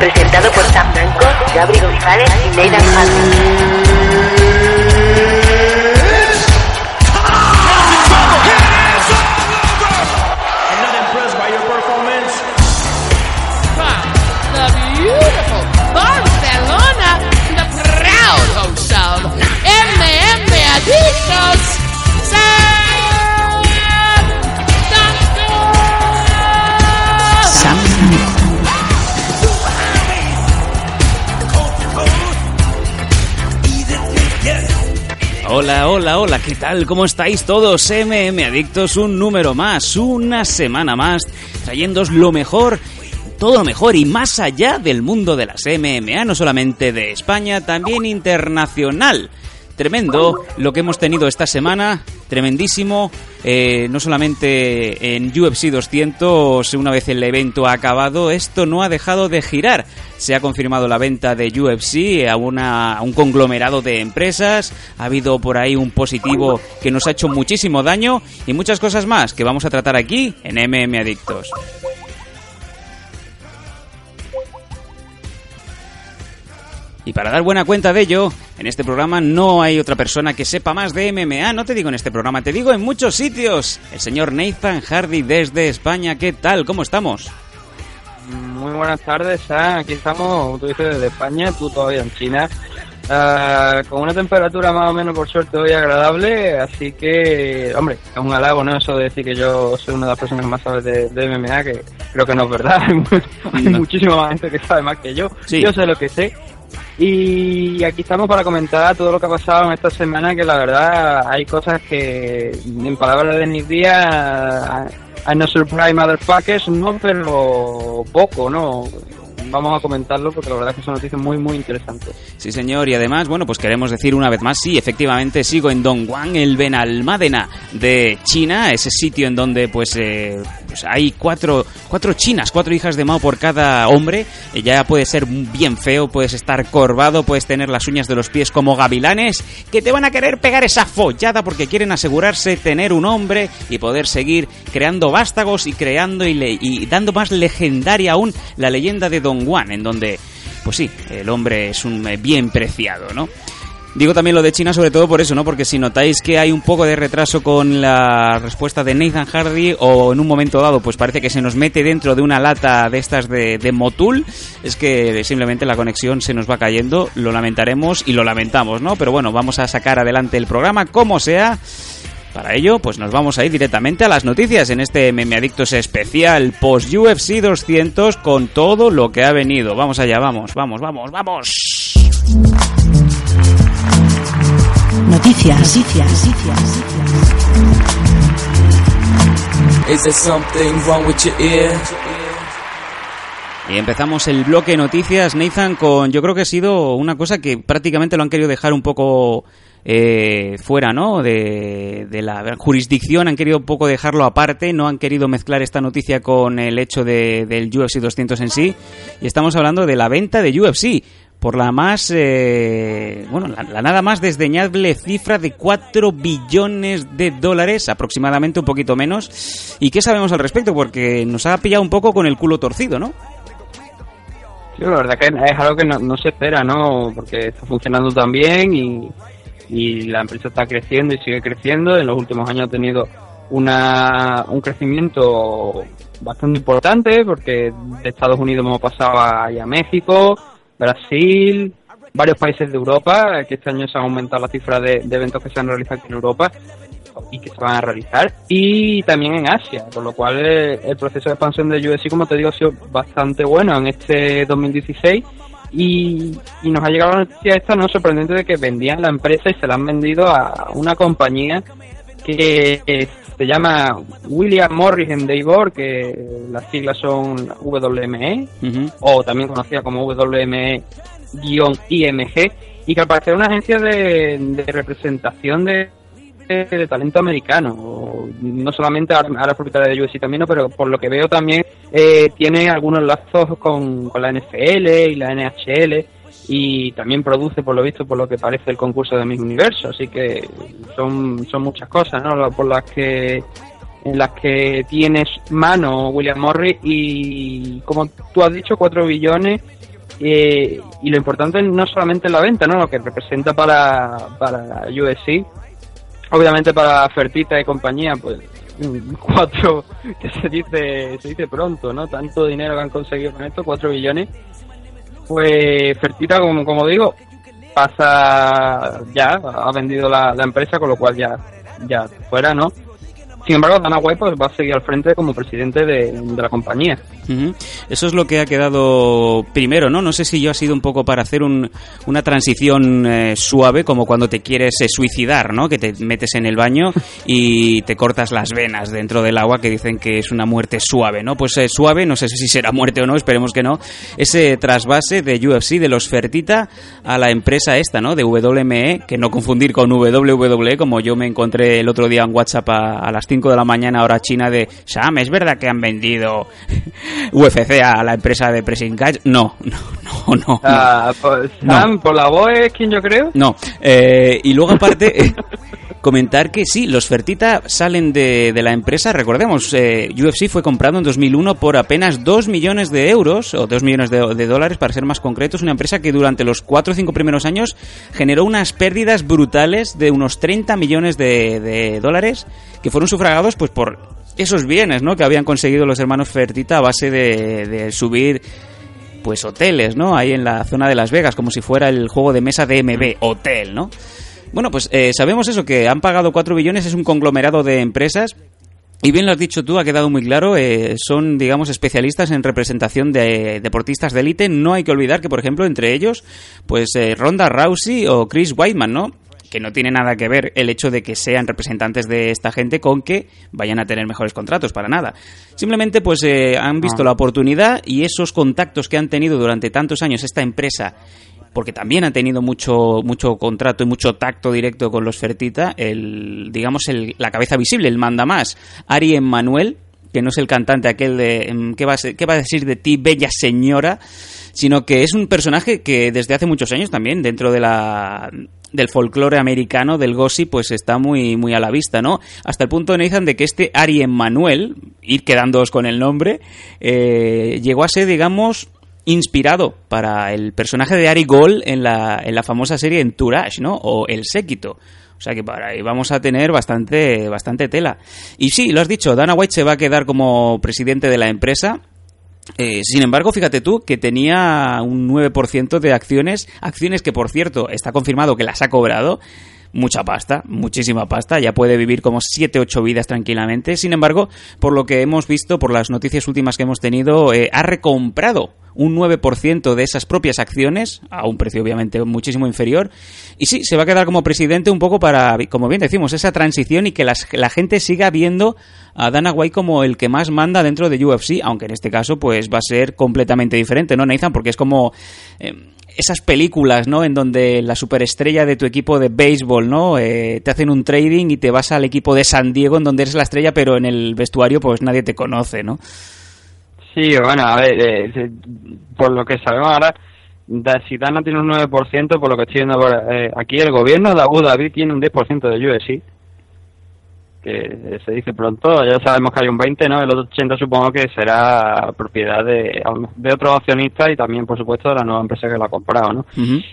presentado por Sam Blanco, Gabriel González y Nathan Hardy. Hola, hola, hola, ¿qué tal? ¿Cómo estáis todos? MM Adictos, un número más, una semana más, trayéndoos lo mejor, todo lo mejor y más allá del mundo de las MMA, no solamente de España, también internacional. Tremendo lo que hemos tenido esta semana, tremendísimo, eh, no solamente en UFC 200, una vez el evento ha acabado, esto no ha dejado de girar. Se ha confirmado la venta de UFC a, un conglomerado de empresas, ha habido por ahí un positivo que nos ha hecho muchísimo daño y muchas cosas más que vamos a tratar aquí en MM Adictos. Y para dar buena cuenta de ello, en este programa no hay otra persona que sepa más de MMA, no te digo en este programa, te digo en muchos sitios. El señor Nathan Hardy desde España, ¿qué tal? ¿Cómo estamos? Muy buenas tardes, Sam. Aquí estamos, tú dices desde España, tú todavía en China. Ah, con una temperatura más o menos por suerte hoy agradable, así que, hombre, es un halago, ¿no? Eso de decir que yo soy una de las personas más sabe de, de MMA, que creo que no es verdad. Hay No. muchísima más gente que sabe más que yo. Sí. Yo sé lo que sé. Y aquí estamos para comentar todo lo que ha pasado en esta semana, que la verdad hay cosas que, en palabras de Nick Díaz, I'm no surprise motherfuckers, no, pero poco, ¿no? Vamos a comentarlo porque la verdad es que son noticias muy, muy interesantes. Sí, señor, y además, bueno, pues queremos decir una vez más, sí, efectivamente sigo en Dongguan, el Benalmádena de China, ese sitio en donde pues, eh, pues hay cuatro, cuatro chinas, cuatro hijas de Mao por cada hombre, Eh, ya puede ser bien feo, puedes estar corvado, puedes tener las uñas de los pies como gavilanes, que te van a querer pegar esa follada porque quieren asegurarse tener un hombre y poder seguir creando vástagos y creando y, y dando más legendaria aún la leyenda de Don Juan, en donde, pues sí, el hombre es un eh, bien preciado, ¿no? Digo también lo de China sobre todo por eso, ¿no? Porque si notáis que hay un poco de retraso con la respuesta de Nathan Hardy o en un momento dado pues parece que se nos mete dentro de una lata de estas de, Motul, es que simplemente la conexión se nos va cayendo, lo lamentaremos y lo lamentamos, ¿no? Pero bueno, vamos a sacar adelante el programa como sea. Para ello, pues nos vamos a ir directamente a las noticias en este Meme Adictos especial post UFC 200 con todo lo que ha venido. Vamos allá, vamos, vamos, vamos, vamos. Noticias. Noticias. Is there something wrong with your ear? Y empezamos el bloque noticias, Nathan, con yo creo que ha sido una cosa que prácticamente lo han querido dejar un poco eh, fuera, ¿no? De, de la jurisdicción, han querido un poco dejarlo aparte, no han querido mezclar esta noticia con el hecho de, del UFC 200 en sí. Y estamos hablando de la venta de UFC por la más, eh, bueno, la, nada más desdeñable cifra de 4 billones de dólares, aproximadamente un poquito menos. ¿Y qué sabemos al respecto? Porque nos ha pillado un poco con el culo torcido, ¿no? Sí, la verdad que es algo que no, se espera, ¿no? Porque está funcionando tan bien y, y la empresa está creciendo y sigue creciendo. En los últimos años ha tenido una, un crecimiento bastante importante porque de Estados Unidos hemos pasado a, a México, Brasil, varios países de Europa, que este año se han aumentado la cifra de, eventos que se han realizado en Europa y que se van a realizar y también en Asia, con lo cual eh, el proceso de expansión de UFC, como te digo, ha sido bastante bueno en este 2016 y, y nos ha llegado la noticia esta no sorprendente de que vendían la empresa y se la han vendido a una compañía que se llama William Morris en Davor, que las siglas son WME, o también conocida como WME-IMG, y que al parecer es una agencia de, de representación de, de, de talento americano. No solamente ahora ahora propietaria de UFC también, pero por lo que veo también eh, tiene algunos lazos con, con la NFL y la NHL y también produce, por lo visto, por lo que parece el concurso de Miss Universo. Así que son, son muchas cosas, ¿no? Por las que en las que tienes mano William Morris y como tú has dicho 4 billones y, y lo importante no solamente en la venta, ¿no? Lo que representa para, para UFC, obviamente para Fertita y compañía, pues cuatro, que se dice, se dice pronto, ¿no? Tanto dinero que han conseguido con esto, cuatro billones. Pues Fertita, como, como digo, pasa ya, ha vendido la, empresa, con lo cual ya, ya fuera, ¿no? Sin embargo, Dana White pues, va a seguir al frente como presidente de, de la compañía. Eso es lo que ha quedado primero, ¿no? No sé si yo ha sido un poco para hacer un- una transición eh, suave, como cuando te quieres eh, suicidar, ¿no? Que te metes en el baño y te cortas las venas dentro del agua, que dicen que es una muerte suave, ¿no? Pues eh, suave, no sé si será muerte o no, esperemos que no. Ese trasvase de UFC, de los Fertita, a la empresa esta, ¿no? De WME, que no confundir con WWE, como yo me encontré el otro día en WhatsApp a, a las 5 de la mañana, hora china, de Sam, ¿es verdad que han vendido UFC a la empresa de Pressing Catch? No, no, no, no. Ah, pues, No. Sam, por la voz es quien yo creo. No, eh, y luego aparte comentar que sí, los Fertita salen de, de la empresa, recordemos, eh, UFC fue comprado en 2001 por apenas 2 millones de euros, o 2 millones de, dólares para ser más concretos, una empresa que durante los 4 o 5 primeros años generó unas pérdidas brutales de unos 30 millones de, de dólares que fueron sufragados pues por esos bienes ¿no? que habían conseguido los hermanos Fertita a base de, de subir pues hoteles, ¿no? Ahí en la zona de Las Vegas, como si fuera el juego de mesa de MB, hotel, ¿no? Bueno, pues eh, sabemos eso, que han pagado 4 billones, es un conglomerado de empresas. Y bien lo has dicho tú, ha quedado muy claro, eh, son, digamos, especialistas en representación de eh, deportistas de élite. No hay que olvidar que, por ejemplo, entre ellos, pues eh, Ronda Rousey o Chris Weidman, ¿no? que no tiene nada que ver el hecho de que sean representantes de esta gente con que vayan a tener mejores contratos, para nada. Simplemente pues eh, han visto Ah. la oportunidad y esos contactos que han tenido durante tantos años esta empresa, porque también han tenido mucho, mucho contrato y mucho tacto directo con los Fertita, el, digamos el, la cabeza visible, el manda más, Ari Emanuel, que no es el cantante aquel de em, ¿qué va, a qué va a decir de ti, bella señora? sino que es un personaje que desde hace muchos años también dentro de la del folclore americano del gossip pues está muy muy a la vista no hasta el punto Nathan de que este Ari Emanuel ir quedándoos con el nombre eh, llegó a ser digamos inspirado para el personaje de Ari Gold en la, en la famosa serie Entourage, ¿no? O El Séquito. O sea que para ahí vamos a tener bastante, bastante tela. Y sí, lo has dicho, Dana White se va a quedar como presidente de la empresa. Eh, sin embargo, fíjate tú que tenía un 9% de acciones, acciones que por cierto está confirmado que las ha cobrado, mucha pasta, muchísima pasta, ya puede vivir como 7 8 vidas tranquilamente. Sin embargo, por lo que hemos visto, por las noticias últimas que hemos tenido, eh, ha recomprado un 9% de esas propias acciones, a un precio obviamente muchísimo inferior. Y sí, se va a quedar como presidente un poco para, como bien decimos, esa transición y que la gente siga viendo a Dana White como el que más manda dentro de UFC, aunque en este caso pues va a ser completamente diferente, ¿no, Nathan? Porque es como... eh, esas películas, ¿no? En donde la superestrella de tu equipo de béisbol, ¿no? Eh, te hacen un trading y te vas al equipo de San Diego en donde eres la estrella, pero en el vestuario pues nadie te conoce, ¿no? Sí, bueno, a ver, eh, eh, por lo que sabemos ahora, Dana tiene un 9%, por lo que estoy viendo por, eh, aquí, el gobierno de Abu Dhabi tiene un 10% de UFC, que se dice pronto, ya sabemos que hay un 20, ¿no? El otro 80 supongo que será propiedad de, de otros accionistas y también, por supuesto, de la nueva empresa que la ha comprado, ¿no?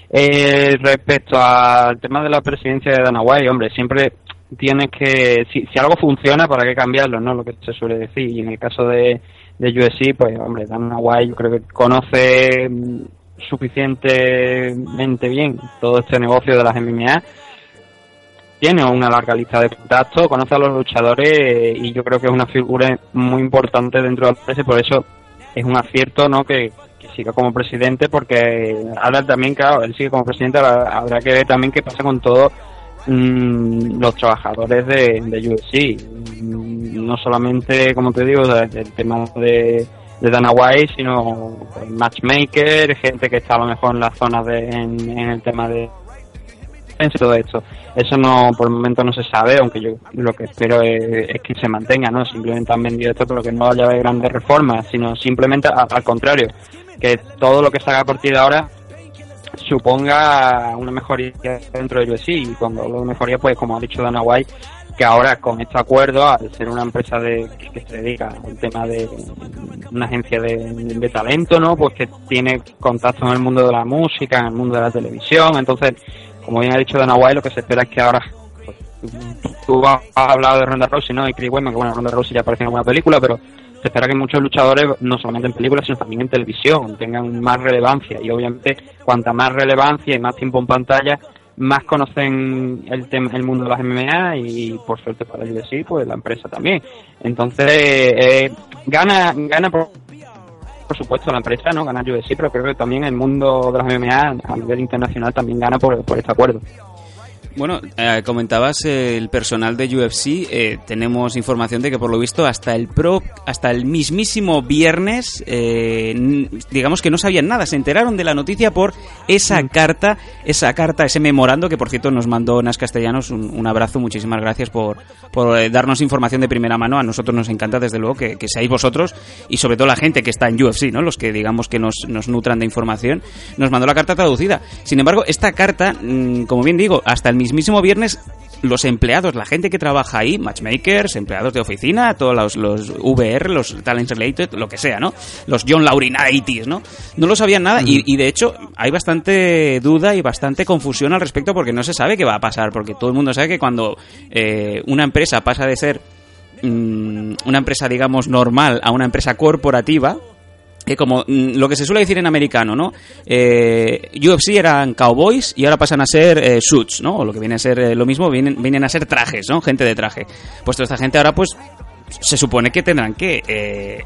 Eh, respecto al tema de la presidencia de Dana White, hombre, siempre tienes que, si, si algo funciona, ¿para qué cambiarlo? ¿no? Lo que se suele decir. Y en el caso de, de USC, pues, hombre, Dana White yo creo que conoce mm, suficientemente bien todo este negocio de las MMA. Tiene una larga lista de contactos, conoce a los luchadores eh, y yo creo que es una figura muy importante dentro de la empresa y por eso es un acierto ¿no? que, siga como presidente porque ahora también, claro, él sigue como presidente, habrá que ver también qué pasa con todos mm, los trabajadores de, de UFC. Mm, No solamente, como te digo, del tema de, de Dana White, sino pues, matchmaker, gente que está a lo mejor en las zonas de, en, el tema de todo esto. Eso no, por el momento no se sabe, aunque yo lo que espero es, que se mantenga, ¿no? Simplemente han vendido esto, pero que no haya grandes reformas, sino simplemente al contrario, que todo lo que se haga a partir de ahora suponga una mejoría dentro de UFC y cuando hablo de mejoría, pues como ha dicho Dana White, que ahora con este acuerdo, al ser una empresa de, que se dedica al tema de una agencia de, talento, ¿no? Pues que tiene contacto en el mundo de la música, en el mundo de la televisión, entonces, como bien ha dicho Dana White, lo que se espera es que ahora pues, tú has hablado de Ronda Rousey, ¿no? Y Chris Weidman, que bueno, Ronda Rousey ya apareció en alguna película, pero se espera que muchos luchadores, no solamente en películas, sino también en televisión, tengan más relevancia. Y obviamente, cuanta más relevancia y más tiempo en pantalla, más conocen el tema, el mundo de las MMA y por suerte para el UFC, pues la empresa también. Entonces, eh, gana, gana por, por supuesto la empresa, ¿no? Gana UFC, pero creo que también el mundo de las MMA a nivel internacional también gana por, por este acuerdo. Bueno, eh, comentabas eh, el personal de UFC. eh, tenemos información de que por lo visto hasta el pro, hasta el mismísimo viernes, eh, digamos que no sabían nada. Se enteraron de la noticia por esa carta, esa carta, ese memorando que por cierto nos mandó Nas Castellanos. Un, un abrazo, muchísimas gracias por, por eh, darnos información de primera mano. A nosotros nos encanta desde luego que, que seáis vosotros y sobre todo la gente que está en UFC, ¿no? Los que digamos que nos, nos nutran de información. Nos mandó la carta traducida. Sin embargo, esta carta, mm, como bien digo, hasta el mismísimo viernes los empleados, la gente que trabaja ahí, matchmakers, empleados de oficina, todos los, los VR, los Talents Related, lo que sea, ¿no? Los John Laurinaitis, ¿no? No lo sabían nada y, y, de hecho hay bastante duda y bastante confusión al respecto porque no se sabe qué va a pasar, porque todo el mundo sabe que cuando eh, una empresa pasa de ser mm, una empresa, digamos, normal a una empresa corporativa, que como mm, lo que se suele decir en americano, ¿no? Eh, UFC eran cowboys y ahora pasan a ser eh, suits, ¿no? O lo que viene a ser eh, lo mismo, vienen, vienen a ser trajes, ¿no? Gente de traje. Pues toda esta gente ahora, pues, se supone que tendrán que eh,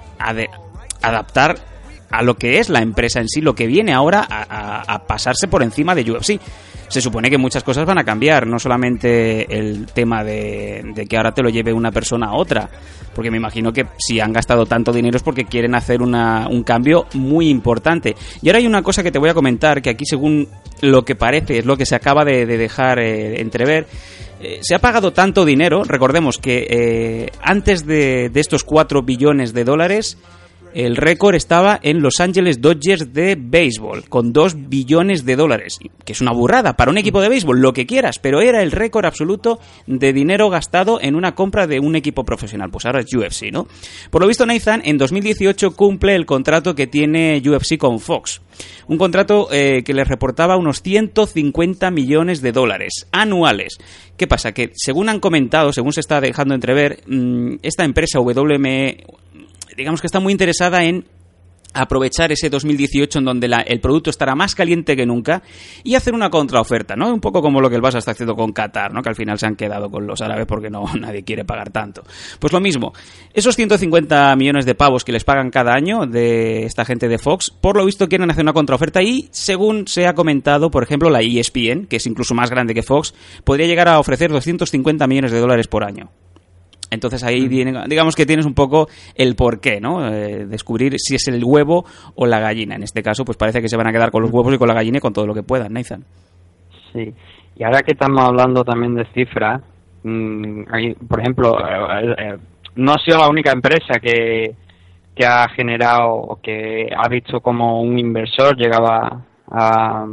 adaptar a lo que es la empresa en sí, lo que viene ahora a, pasarse por encima de UFC. Se supone que muchas cosas van a cambiar, no solamente el tema de, de que ahora te lo lleve una persona a otra, porque me imagino que si han gastado tanto dinero es porque quieren hacer una, un cambio muy importante. Y ahora hay una cosa que te voy a comentar, que aquí según lo que parece es lo que se acaba de, de dejar eh, entrever, eh, se ha pagado tanto dinero, recordemos que eh, antes de, de estos 4 billones de dólares, el récord estaba en Los Angeles Dodgers de béisbol, con 2 billones de dólares, que es una burrada para un equipo de béisbol, lo que quieras, pero era el récord absoluto de dinero gastado en una compra de un equipo profesional. Pues ahora es UFC, ¿no? Por lo visto, Nathan en 2018 cumple el contrato que tiene UFC con Fox. Un contrato eh, que le reportaba unos 150 millones de dólares anuales. ¿Qué pasa? Que según han comentado, según se está dejando entrever, mmm, esta empresa WME digamos que está muy interesada en aprovechar ese 2018 en donde la, el producto estará más caliente que nunca y hacer una contraoferta, ¿no? Un poco como lo que el Barça está haciendo con Qatar, ¿no? Que al final se han quedado con los árabes porque no nadie quiere pagar tanto. Pues lo mismo, esos 150 millones de pavos que les pagan cada año de esta gente de Fox, por lo visto quieren hacer una contraoferta y según se ha comentado, por ejemplo, la ESPN, que es incluso más grande que Fox, podría llegar a ofrecer 250 millones de dólares por año. Entonces ahí viene, digamos que tienes un poco el porqué, ¿no? Eh, descubrir si es el huevo o la gallina. En este caso, pues parece que se van a quedar con los huevos y con la gallina y con todo lo que puedan, Nathan. Sí, y ahora que estamos hablando también de cifras, mmm, hay, por ejemplo, eh, eh, no ha sido la única empresa que, que ha generado o que ha visto como un inversor llegaba a,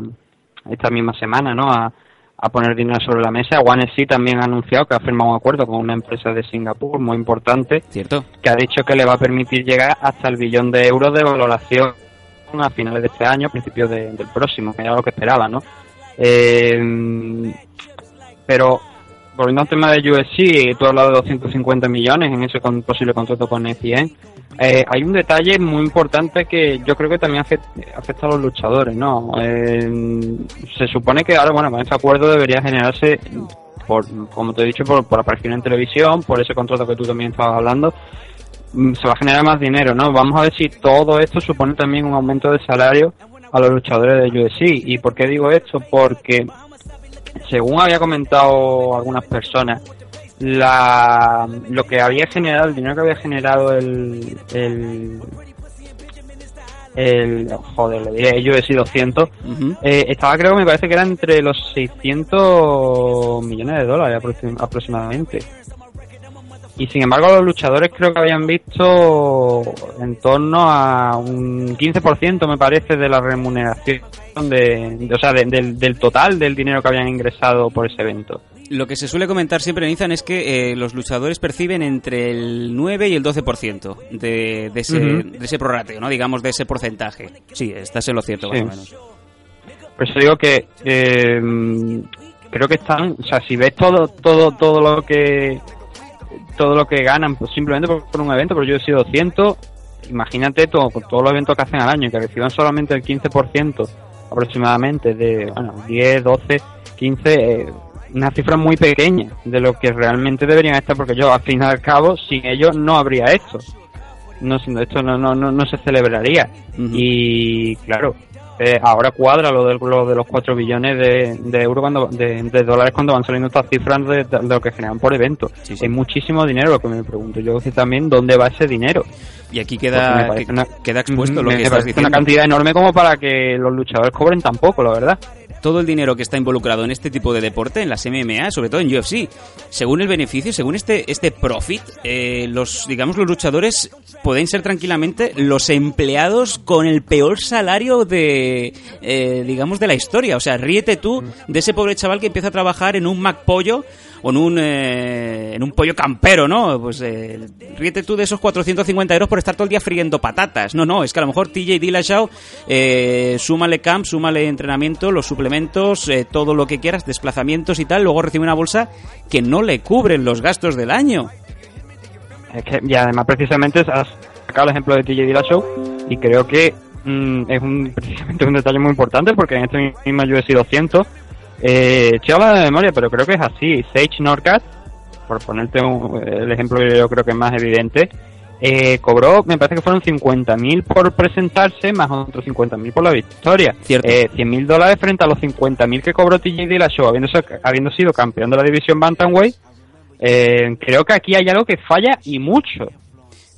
esta misma semana, ¿no? A, a poner dinero sobre la mesa. OneSea también ha anunciado que ha firmado un acuerdo con una empresa de Singapur muy importante, ¿cierto? Que ha dicho que le va a permitir llegar hasta el billón de euros de valoración a finales de este año, principios de, del próximo, que era lo que esperaba, ¿no? Eh, pero volviendo al tema de USC, tú has hablado de 250 millones en ese posible contrato con ESPN. Eh, hay un detalle muy importante que yo creo que también afecta, a los luchadores, ¿no? Eh, se supone que ahora, bueno, con este acuerdo debería generarse, por, como te he dicho, por, por aparición en televisión, por ese contrato que tú también estabas hablando, mm, se va a generar más dinero, ¿no? Vamos a ver si todo esto supone también un aumento de salario a los luchadores de UFC. ¿Y por qué digo esto? Porque, según había comentado algunas personas, la lo que había generado, el dinero que había generado el el, el joder, le diré, yo he sido 200, uh -huh. eh, estaba creo que me parece que era entre los 600 millones de dólares aproxim aproximadamente. Y sin embargo los luchadores creo que habían visto en torno a un 15% me parece de la remuneración de, de o sea, de, del, del total del dinero que habían ingresado por ese evento. Lo que se suele comentar siempre, Nizan, es que eh, los luchadores perciben entre el 9 y el 12% de, de, ese, de ese prorrateo, ¿no? Digamos, de ese porcentaje. Sí, estás en lo cierto, más Sí. o menos. Por eso digo que eh, creo que están, o sea, si ves todo todo todo lo que todo lo que ganan pues simplemente por, por un evento, pero yo he sido 200, imagínate todo, con todos los eventos que hacen al año, que reciban solamente el 15% aproximadamente de, bueno, 10, 12, 15, eh, una cifra muy pequeña de lo que realmente deberían estar, porque yo al fin y al cabo, sin ellos no habría esto. No, esto no, no, no, no se celebraría. Y claro, eh, ahora cuadra lo de, lo de los 4 billones de, de euros cuando de, de dólares cuando van saliendo estas cifras de, de lo que generan por evento. Sí, sí. Es muchísimo dinero lo que me pregunto. Yo también dónde va ese dinero. Y aquí me queda, parece que- una- queda expuesto lo me que estás parece una diciendo. cantidad enorme como para que los luchadores cobren tan poco, la verdad. Todo el dinero que está involucrado en este tipo de deporte, en las MMA, sobre todo en UFC, según el beneficio, según este, este profit, eh, los, digamos, los luchadores pueden ser tranquilamente los empleados con el peor salario de, eh, digamos, de la historia. O sea, ríete tú de ese pobre chaval que empieza a trabajar en un McPollo o en un, eh, en un pollo campero, ¿no? Pues eh, ríete tú de esos 450 euros por estar todo el día friendo patatas. No, no, es que a lo mejor TJ Dillashaw, eh, súmale camp, súmale entrenamiento, los suplementos, eh, todo lo que quieras, desplazamientos y tal, luego recibe una bolsa que no le cubren los gastos del año. Es que, y además, precisamente, has sacado el ejemplo de TJ Dillashaw y creo que mm, es un, precisamente un detalle muy importante porque en este mismo UFC 200, eh, estoy hablando de memoria, pero creo que es así. Sage Norcat, por ponerte un- el ejemplo que yo creo que es más evidente, eh, cobró, me parece que fueron 50.000 por presentarse, más otros 50.000 por la victoria. Cierto. Eh, 100.000 dólares frente a los 50.000 que cobró TJ Dillashaw, habiendo, habiendo sido campeón de la división Bantamweight. Eh, creo que aquí hay algo que falla y mucho.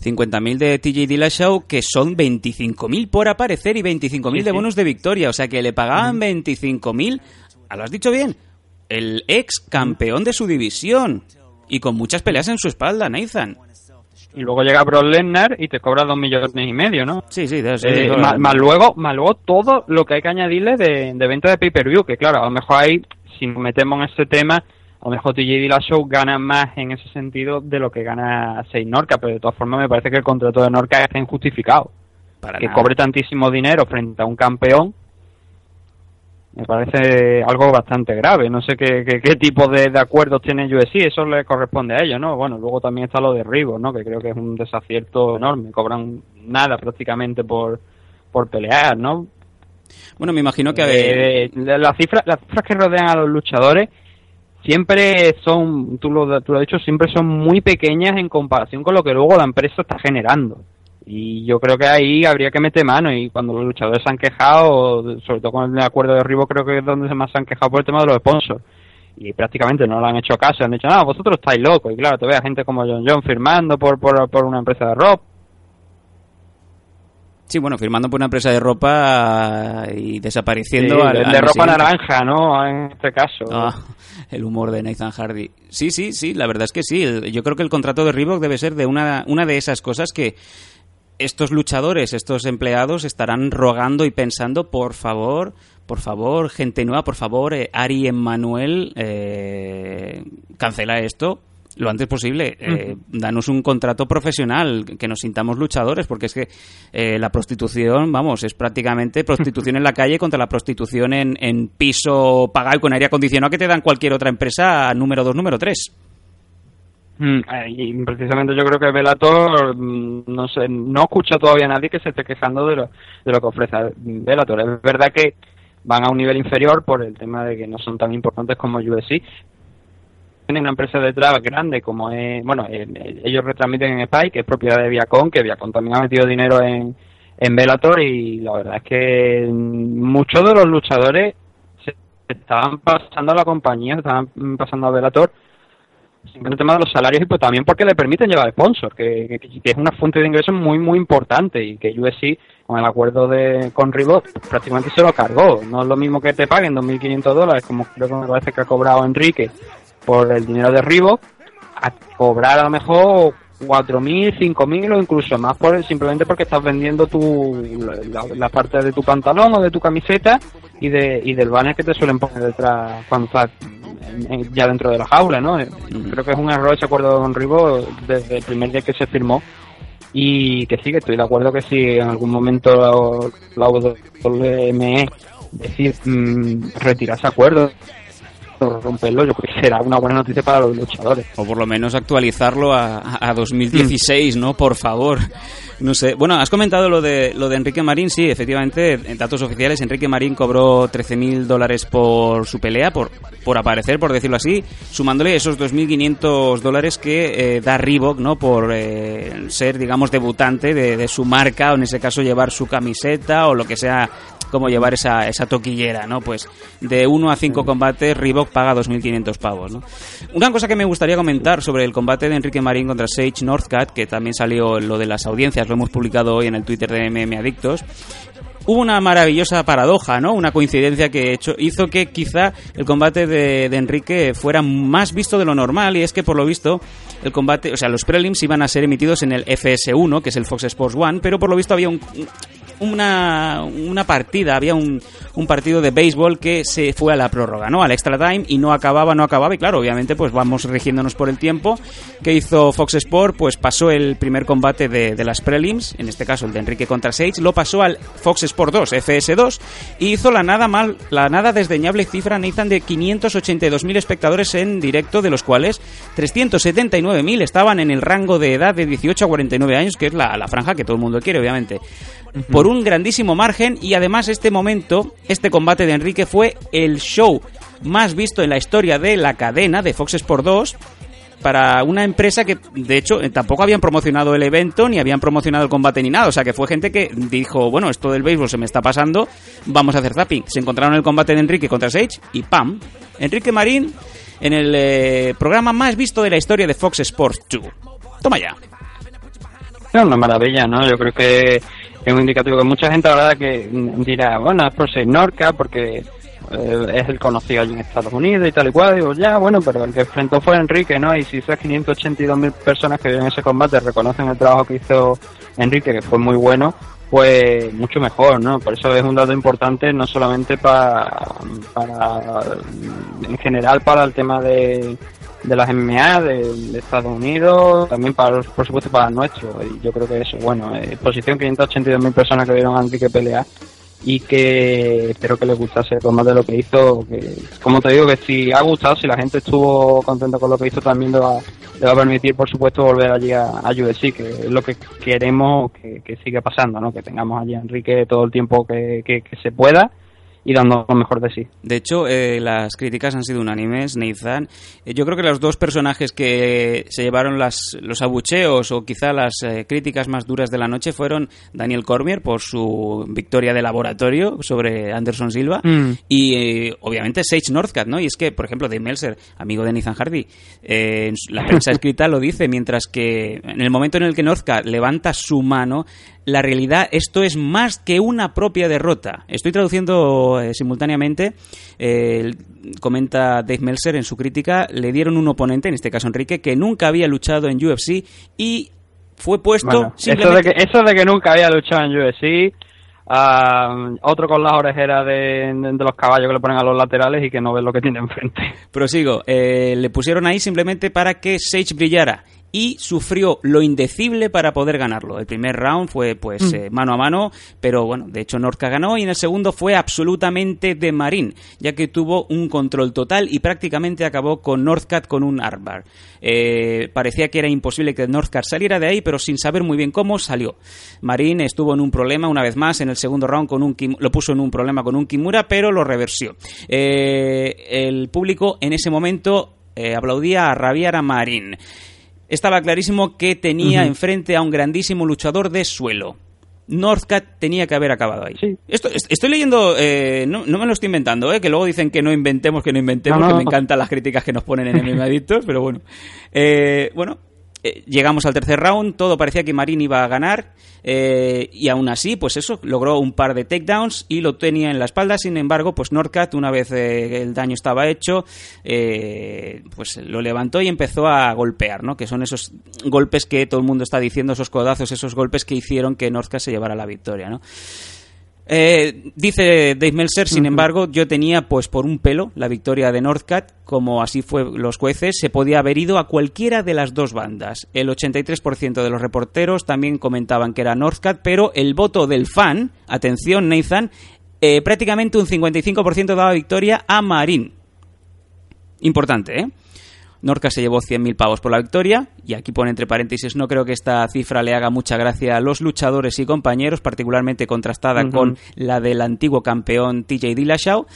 50.000 de TJ Dillashaw, que son 25.000 por aparecer y 25.000 Sí, de sí. bonus de victoria. O sea que le pagaban 25.000, ah, lo has dicho bien, el ex campeón de su división. Y con muchas peleas en su espalda, Nathan. Y luego llega Brock Lesnar y te cobra dos millones y medio, ¿no? Sí, sí, de eso. Eh, más, más luego, más luego todo lo que hay que añadirle de, de venta de pay-per-view, que claro, a lo mejor ahí, si nos metemos en ese tema, a lo mejor TJ Dillashaw gana más en ese sentido de lo que gana Sei Norca, pero de todas formas me parece que el contrato de Norca está injustificado. para que nada. cobre tantísimo dinero frente a un campeón, me parece algo bastante grave. No sé qué, qué, qué tipo de, de acuerdos tiene UFC, eso le corresponde a ellos, ¿no? Bueno, luego también está lo de Rivo, ¿no? Que creo que es un desacierto enorme. Cobran nada prácticamente por, por pelear, ¿no? Bueno, me imagino que... a ver, Eh, las cifras las cifras que rodean a los luchadores siempre son, tú lo, tú lo has dicho, siempre son muy pequeñas en comparación con lo que luego la empresa está generando. Y yo creo que ahí habría que meter mano y cuando los luchadores se han quejado, sobre todo con el acuerdo de Rivo, creo que es donde más se han quejado por el tema de los sponsors. Y prácticamente no le han hecho caso, han dicho, no, vosotros estáis locos. Y claro, te ves a gente como John John firmando por, por, por una empresa de rock. sí, bueno, firmando por una empresa de ropa y desapareciendo Sí, al- de, al de ropa siguiente. naranja, ¿no? En este caso. Ah, el humor de Nathan Hardy. Sí, sí, sí, la verdad es que sí. Yo creo que el contrato de Reebok debe ser de una, una de esas cosas que estos luchadores, estos empleados estarán rogando y pensando, por favor, por favor, gente nueva, por favor, eh, Ari Emmanuel, eh, cancela esto lo antes posible. Eh, Danos un contrato profesional, que nos sintamos luchadores, porque es que eh, la prostitución, vamos, es prácticamente prostitución en la calle contra la prostitución en, en piso pagado y con aire acondicionado que te dan cualquier otra empresa número 2, número 3. Mm, eh, Y precisamente yo creo que Velator, no sé, no escucha todavía a nadie que se esté quejando de lo, de lo que ofrece Velator. Es verdad que van a un nivel inferior por el tema de que no son tan importantes como UFC. Tienen una empresa detrás grande como es, bueno, eh, eh, ellos retransmiten en Spike, que es propiedad de Viacom, que Viacom también ha metido dinero en, en Bellator y la verdad es que mm, muchos de los luchadores se estaban pasando a la compañía, se estaban mm, pasando a Bellator simplemente el tema de los salarios y pues también porque le permiten llevar sponsor, que, que, que es una fuente de ingresos muy muy importante y que UFC con el acuerdo de con Reebok prácticamente se lo cargó. No es lo mismo que te paguen 2.500 dólares, como creo que me parece que ha cobrado Enrique por el dinero de Reebok, a cobrar a lo mejor 4.000, 5.000 o incluso más por simplemente porque estás vendiendo tu la, la parte de tu pantalón o de tu camiseta y de y del banner que te suelen poner detrás cuando estás ya dentro de la jaula, ¿no? Creo que es un error ese acuerdo con Ribo desde el primer día que se firmó y que sí, que estoy de acuerdo que si en algún momento la, la WME decide mm, retirar ese acuerdo romperlo, yo creo que será una buena noticia para los luchadores. O por lo menos actualizarlo a, a 2016, ¿no? Por favor. No sé. Bueno, has comentado lo de lo de Enrique Marín, sí, efectivamente, en datos oficiales, Enrique Marín cobró 13.000 dólares por su pelea, por, por aparecer, por decirlo así, sumándole esos 2.500 dólares que eh, da Reebok, ¿no? Por eh, ser, digamos, debutante de, su marca, o en ese caso llevar su camiseta, o lo que sea como llevar esa, esa toquillera, ¿no? Pues de 1 a 5 combates, Reebok paga 2.500 pavos, ¿no? Una cosa que me gustaría comentar sobre el combate de Enrique Marín contra Sage Northcutt, que también salió lo de las audiencias, lo hemos publicado hoy en el Twitter de MM Adictos, hubo una maravillosa paradoja, ¿no? Una coincidencia que hecho, hizo que quizá el combate de, de Enrique fuera más visto de lo normal y es que por lo visto el combate, o sea, los prelims iban a ser emitidos en el FS1, que es el Fox Sports One, pero por lo visto había un, una, una partida, había un, un partido de béisbol que se fue a la prórroga, ¿no? Al extra time y no acababa, no acababa y claro, obviamente pues vamos rigiéndonos por el tiempo. que hizo Fox Sport? Pues pasó el primer combate de, de las prelims, en este caso el de Enrique contra Sage, lo pasó al Fox Sport 2, FS2, y hizo la nada mal, la nada desdeñable cifra, Nathan, de 582.000 espectadores en directo, de los cuales 379.000 estaban en el rango de edad de 18 a 49 años, que es la, la franja que todo el mundo quiere, obviamente por un grandísimo margen y además este momento, este combate de Enrique fue el show más visto en la historia de la cadena de Fox Sport 2 para una empresa que de hecho eh, tampoco habían promocionado el evento ni habían promocionado el combate ni nada, o sea que fue gente que dijo, bueno, esto del béisbol se me está pasando, vamos a hacer zapping. Se encontraron el combate de Enrique contra Sage y ¡pam! Enrique Marín en el eh, programa más visto de la historia de Fox Sports 2. Toma ya. Es una maravilla, ¿no? Yo creo que es un indicativo que mucha gente, la verdad, que dirá, bueno, es por ser Norca, porque eh, es el conocido allí en Estados Unidos y tal y cual. Digo, ya, bueno, pero el que enfrentó fue Enrique, ¿no? Y si esas 582.000 personas que vieron ese combate reconocen el trabajo que hizo Enrique, que fue muy bueno, pues mucho mejor, ¿no? Por eso es un dato importante, no solamente para, para en general para el tema de, de las MMA de, de Estados Unidos, también para los- por supuesto para el nuestro. Y yo creo que eso, bueno, eh, posición 582.000 personas que vieron a Enrique pelear y que espero que les gustase el combate de lo que hizo. Que, como te digo, que si ha gustado, si la gente estuvo contenta con lo que hizo, también le va, le va a permitir, por supuesto, volver allí a, a UFC, que es lo que queremos que, que siga pasando, ¿no? Que tengamos allí a Enrique todo el tiempo que, que se pueda y dando lo mejor de sí. De hecho, eh, las críticas han sido unánimes, Nathan. Eh, yo creo que los dos personajes que se llevaron las, los abucheos o quizá las eh, críticas más duras de la noche fueron Daniel Cormier por su victoria de laboratorio sobre Anderson Silva Mm. y eh, obviamente Sage Northcutt, ¿no? Y es que, por ejemplo, Dave Meltzer, amigo de Nathan Hardy, eh, la prensa escrita lo dice, mientras que en el momento en el que Northcutt levanta su mano, la realidad esto es más que una propia derrota. Estoy traduciendo eh, simultáneamente, eh, comenta Dave Meltzer en su crítica, le dieron un oponente, en este caso Enrique, que nunca había luchado en UFC y fue puesto Bueno, eso, de simplemente... que, eso de que nunca había luchado en UFC, ah, otro con las orejeras de, los caballos que le ponen a los laterales y que no ven lo que tiene enfrente. Prosigo. Eh, le pusieron ahí simplemente para que Sage brillara y sufrió lo indecible para poder ganarlo. El primer round fue pues eh, mano a mano, pero bueno, de hecho Norca ganó y en el segundo fue absolutamente de Marín, ya que tuvo un control total y prácticamente acabó con Northcat con un armbar. Eh, parecía que era imposible que Northcat saliera de ahí, pero sin saber muy bien cómo salió. Marín estuvo en un problema una vez más en el segundo round con un Kim- lo puso en un problema con un Kimura, pero lo reversió. Eh, el público en ese momento aplaudía a rabiar a Marín. Estaba clarísimo que tenía enfrente a un grandísimo luchador de suelo. Northcat tenía que haber acabado ahí. Sí. Esto, est- estoy leyendo, eh, no, no me lo estoy inventando, eh, que luego dicen que no inventemos, que no inventemos, No, no, que me encantan las críticas que nos ponen en MMA Adictos, pero bueno. Eh, bueno, eh, llegamos al tercer round, todo parecía que Marín iba a ganar, eh, y aún así, pues eso, logró un par de takedowns y lo tenía en la espalda, sin embargo, pues Norcat, una vez eh, el daño estaba hecho, eh, pues lo levantó y empezó a golpear, ¿no? Que son esos golpes que todo el mundo está diciendo, esos codazos, esos golpes que hicieron que Norcat se llevara la victoria, ¿no? Eh, dice Dave Meltzer, sin embargo, yo tenía pues por un pelo la victoria de Northcat, como así fue los jueces, se podía haber ido a cualquiera de las dos bandas. El 83% de los reporteros también comentaban que era Northcat, pero el voto del fan, atención Nathan, eh, prácticamente un 55% daba victoria a Marín. Importante, ¿eh? Norca se llevó 100.000 pavos por la victoria, y aquí pone entre paréntesis, no creo que esta cifra le haga mucha gracia a los luchadores y compañeros, particularmente contrastada con la del antiguo campeón TJ Dillashaw.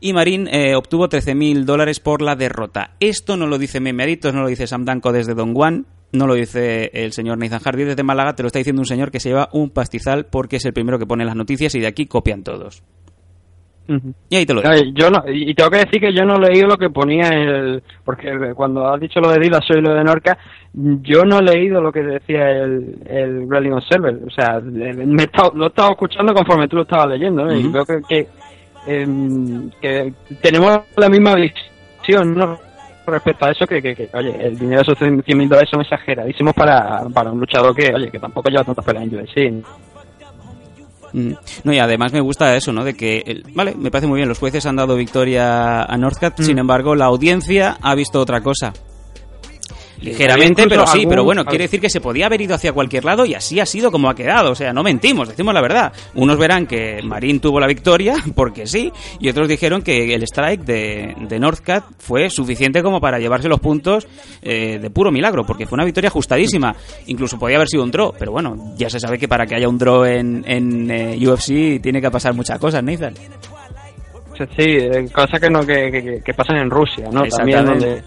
Y Marín eh, obtuvo 13.000 dólares por la derrota. Esto no lo dice Memeaditos, no lo dice Sam Danko desde Don Juan, no lo dice el señor Nathan Hardy desde Málaga, te lo está diciendo un señor que se lleva un pastizal porque es el primero que pone las noticias y de aquí copian todos. Y ahí te lo digo. Ay, Yo no, y tengo que decir que yo no he leído lo que ponía el. Porque cuando has dicho lo de Dila, soy lo de Norca, yo no he leído lo que decía el, el Wrestling Observer. O sea, me he estado- lo he estado escuchando conforme tú lo estabas leyendo, ¿no? Y Ujú. veo que, que, em, que tenemos la misma visión, ¿no? Respecto a eso, que, que, que, oye, el dinero de esos 100 mil dólares son exageradísimos para, para un luchador que, oye, que tampoco lleva tantas peleas en UFC. ¿no? Mm. No, y además me gusta eso, ¿no? De que, el- vale, me parece muy bien, los jueces han dado victoria a Northcat, sin embargo, la audiencia ha visto otra cosa. Ligeramente, pero sí, algún- pero bueno, quiere decir que se podía haber ido hacia cualquier lado y así ha sido como ha quedado. O sea, no mentimos, decimos la verdad. Unos verán que Marín tuvo la victoria, porque sí, y otros dijeron que el strike de, de Northcat fue suficiente como para llevarse los puntos eh, de puro milagro, porque fue una victoria ajustadísima. Incluso podía haber sido un draw, pero bueno, ya se sabe que para que haya un draw en, en eh, UFC tiene que pasar muchas cosas, Nathan. Sí, eh, cosas que, no, que, que, que pasan en Rusia, ¿no? También donde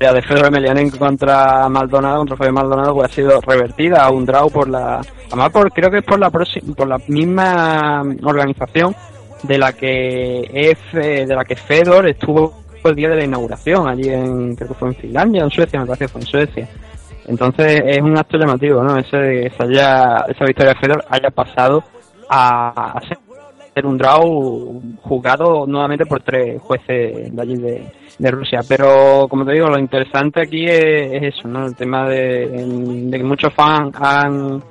la de Fedor Emelianenko contra Maldonado, contra Fabio Maldonado, pues ha sido revertida a un draw por la... Además, por, creo que es por la, próxima, por la misma organización de la que es, eh, de la que Fedor estuvo el día de la inauguración, allí en, creo que fue en Finlandia, en Suecia, me parece que fue en Suecia. Entonces es un acto llamativo, ¿no? Ese, esa, haya- esa victoria de Fedor haya pasado a, a ser ser un draw jugado nuevamente por tres jueces de allí de, Rusia. Pero, como te digo, lo interesante aquí es, es eso, ¿no? El tema de, que muchos fans han,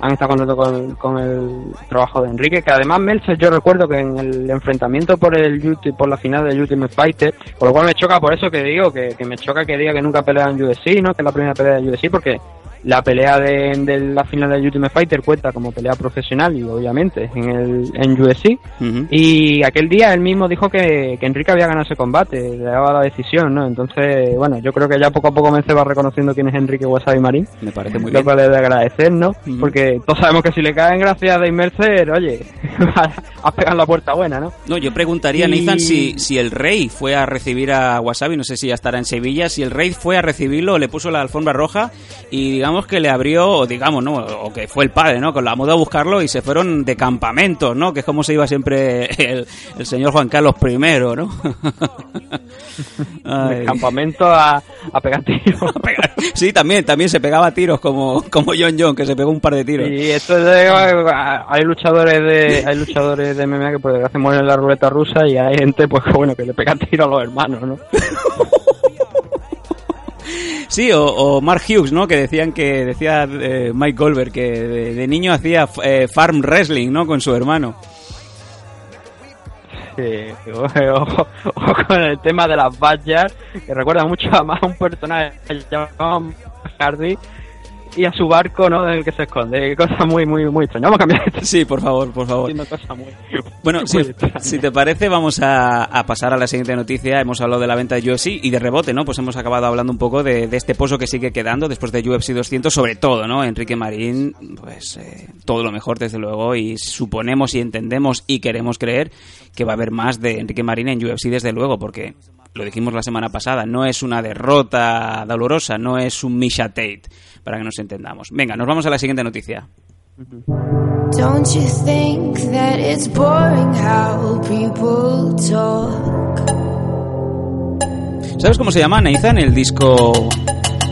han estado contentos con, con el trabajo de Enrique, que además Meltzer yo recuerdo que en el enfrentamiento por el Ulti- por la final del Ultimate Fighter, por lo cual me choca por eso que digo, que, que me choca que diga que nunca pelea en UFC, ¿no? Que es la primera pelea de UFC, porque la pelea de, de la final del Ultimate Fighter cuenta como pelea profesional y obviamente en el en UFC Ujú. y aquel día él mismo dijo que, que Enrique había ganado ese combate, le daba la decisión, ¿no? Entonces, bueno, yo creo que ya poco a poco Mence va reconociendo quién es Enrique Wasabi Marín, Me parece muy lo bien. cual es de agradecer, ¿no? Porque todos sabemos que si le caen gracias a Dave Mercer, oye, has pegado la puerta buena, ¿no? No, yo preguntaría, Y- Nathan, si, si el rey fue a recibir a Wasabi, no sé si ya estará en Sevilla, si el rey fue a recibirlo, le puso la alfombra roja y digamos que le abrió, digamos, ¿no? O que fue el padre, ¿no? Con la moda a buscarlo y se fueron de campamentos, ¿no? Que es como se iba siempre el, el señor Juan Carlos I, ¿no? Del campamento a, a pegar tiros. Pegar- Sí, también, también se pegaba tiros como, como John John, que se pegó un par de tiros. Y esto es de, hay luchadores de hay luchadores de MMA que por desgracia mueren en la ruleta rusa y hay gente pues que, bueno que le pega tiro a los hermanos, ¿no? Sí, o, Mark Hughes, ¿no? Que decían que, decía eh, Mike Goldberg, que de, niño hacía eh, farm wrestling, ¿no? Con su hermano. Sí, ojo, con el tema de las backyard, que recuerda mucho a más a un personaje llamado Hardy y a su barco, ¿no? En el que se esconde. Cosa muy, muy, muy extraña. Vamos a cambiar de Sí, por favor, por favor. muy. Bueno, muy si, si te parece, vamos a, a pasar a la siguiente noticia. Hemos hablado de la venta de UFC y de rebote, ¿no? Pues hemos acabado hablando un poco de, de este pozo que sigue quedando después de UFC 200, sobre todo, ¿no? Enrique Marín, pues eh, todo lo mejor, desde luego, y suponemos y entendemos y queremos creer que va a haber más de Enrique Marín en UFC, desde luego, porque lo dijimos la semana pasada, no es una derrota dolorosa, no es un Misha Tate, para que nos entendamos. Venga, nos vamos a la siguiente noticia. Don't you think that it's boring how people talk? ¿Sabes cómo se llama, Nathan, el disco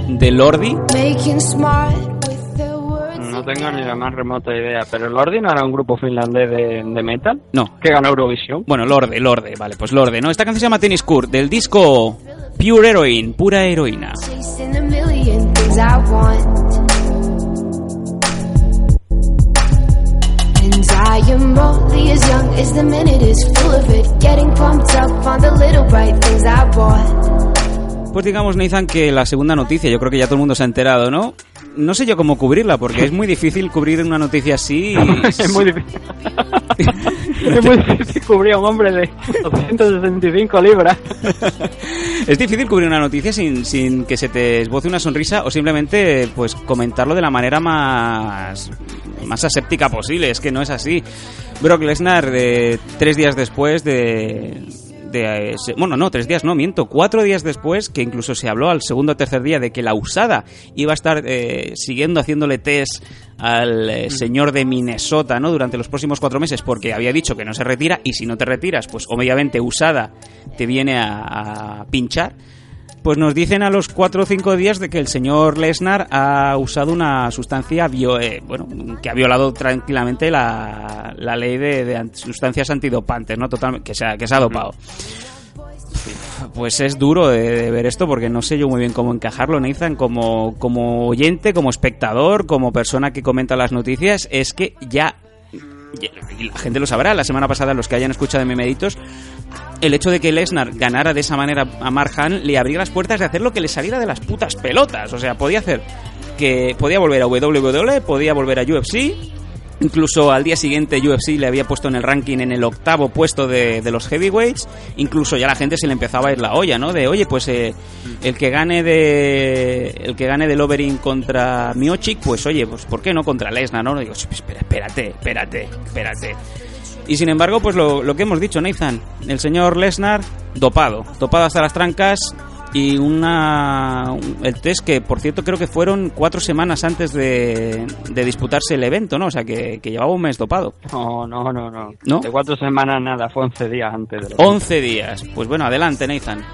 de Lordi? No tengo ni la más remota idea, pero Lordi no era un grupo finlandés de, de metal No. que ganó Eurovisión. Bueno, Lorde, Lorde, vale, pues Lorde, ¿no? Esta canción se llama Tennis Court, del disco Pure Heroine, pura heroína. Chasing a million things I want. And I am I'm only as young as the minute is full of it. Getting pumped up on the little bright things I bought. Pues digamos, Nathan, que la segunda noticia, yo creo que ya todo el mundo se ha enterado, ¿no? No sé yo cómo cubrirla, porque es muy difícil cubrir una noticia así. es muy difícil. es muy difícil cubrir a un hombre de 265 libras. es difícil cubrir una noticia sin, sin que se te esboce una sonrisa o simplemente pues comentarlo de la manera más más aséptica posible. Es que no es así. Brock Lesnar, de tres días después de, de, eh, bueno, no, tres días, no, miento, cuatro días después, que incluso se habló al segundo o tercer día de que la usada iba a estar eh, siguiendo haciéndole test al eh, señor de Minnesota, ¿no? Durante los próximos cuatro meses, porque había dicho que no se retira, y si no te retiras, pues obviamente usada te viene a, a pinchar. Pues nos dicen a los cuatro o cinco días de que el señor Lesnar ha usado una sustancia eh, bueno, que ha violado tranquilamente la, la ley de, de an- sustancias antidopantes, ¿no? Totalmente, que se ha, dopado. Pues es duro de, ver esto porque no sé yo muy bien cómo encajarlo, Nathan, como, como oyente, como espectador, como persona que comenta las noticias, es que ya- y la gente lo sabrá, la semana pasada los que hayan escuchado de Memeditos, el hecho de que Lesnar ganara de esa manera a Mark Hunt le abría las puertas de hacer lo que le saliera de las putas pelotas. O sea, podía hacer que podía volver a WWE, podía volver a UFC. Incluso al día siguiente UFC le había puesto en el ranking en el octavo puesto de, de los heavyweights. Incluso ya la gente se le empezaba a ir la olla, ¿no? De oye, pues eh, el que gane de el que gane del Overing contra Miochik, pues oye, pues ¿por qué no contra Lesnar, no? Digo, espera, espérate, espérate, espérate. Y sin embargo, pues lo, lo que hemos dicho, Nathan, el señor Lesnar dopado, dopado hasta las trancas y una un- el test que, por cierto, creo que fueron cuatro semanas antes de, de disputarse el evento, ¿no? O sea, que, que llevaba un mes dopado. No, no, no, no. ¿No? De cuatro semanas nada, fue 11 días antes de lo 11 días. Pues bueno, adelante, Nathan.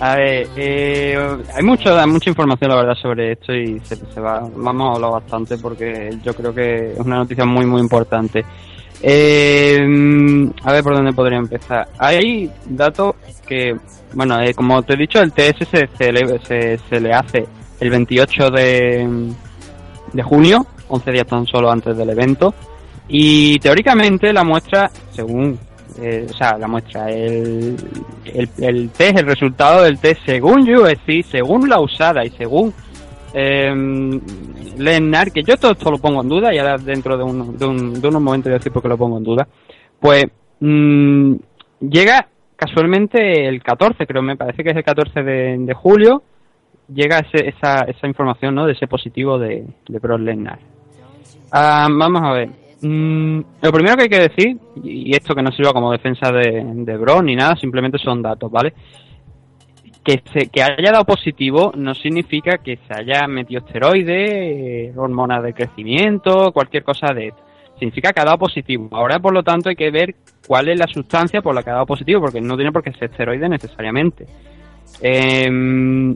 A ver, eh, hay mucho, hay mucha información, la verdad, sobre esto y se, se va, vamos a hablar bastante porque yo creo que es una noticia muy, muy importante. Eh, a ver por dónde podría empezar. Hay datos que, bueno, eh, como te he dicho, el TS se, se, le, se, le hace el 28 de, de junio, 11 días tan solo antes del evento, y teóricamente la muestra, según eh, o sea, la muestra, el, el, el test, el resultado del test según UFC, según la usada y según eh, Lennar, que yo todo esto lo pongo en duda y ahora dentro de, un- de, un- de unos momentos voy a decir por qué lo pongo en duda, pues mm, llega casualmente el 14, creo, me parece que es el 14 de, de julio, llega ese- esa, esa información ¿no? de ese positivo de, de Brock. Ah, vamos a ver. Mm, lo primero que hay que decir, y esto que no sirva como defensa de, de ni nada, simplemente son datos, ¿vale? Que, se, que haya dado positivo no significa que se haya metido esteroides, eh, hormonas de crecimiento, cualquier cosa de esto. Significa que ha dado positivo. Ahora, por lo tanto, hay que ver cuál es la sustancia por la que ha dado positivo, porque no tiene por qué ser esteroide necesariamente. Em,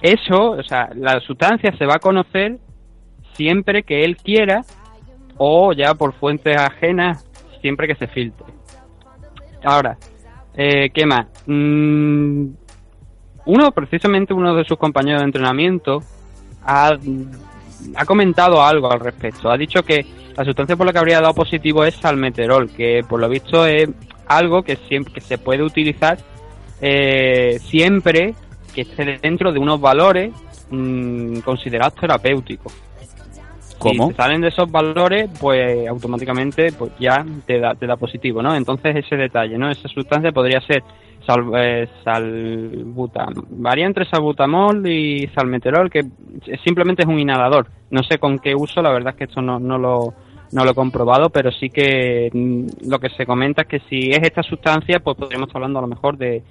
eso, o sea, la sustancia se va a conocer siempre que él quiera o ya por fuentes ajenas siempre que se filtre. Ahora, eh, ¿qué más? Mm, uno, precisamente uno de sus compañeros de entrenamiento, ha, ha comentado algo al respecto. Ha dicho que la sustancia por la que habría dado positivo es salmeterol, que por lo visto es algo que siempre que se puede utilizar eh, siempre que esté dentro de unos valores mm, considerados terapéuticos. ¿Cómo? Si te salen de esos valores, pues automáticamente pues ya te da, te da positivo, ¿no? Entonces ese detalle, ¿no? Esa sustancia podría ser sal, eh, varía entre salbutamol y salmeterol, que simplemente es un inhalador. No sé con qué uso, la verdad es que esto no, no lo no lo he comprobado, pero sí que mm, lo que se comenta es que si es esta sustancia, pues podríamos estar hablando a lo mejor de,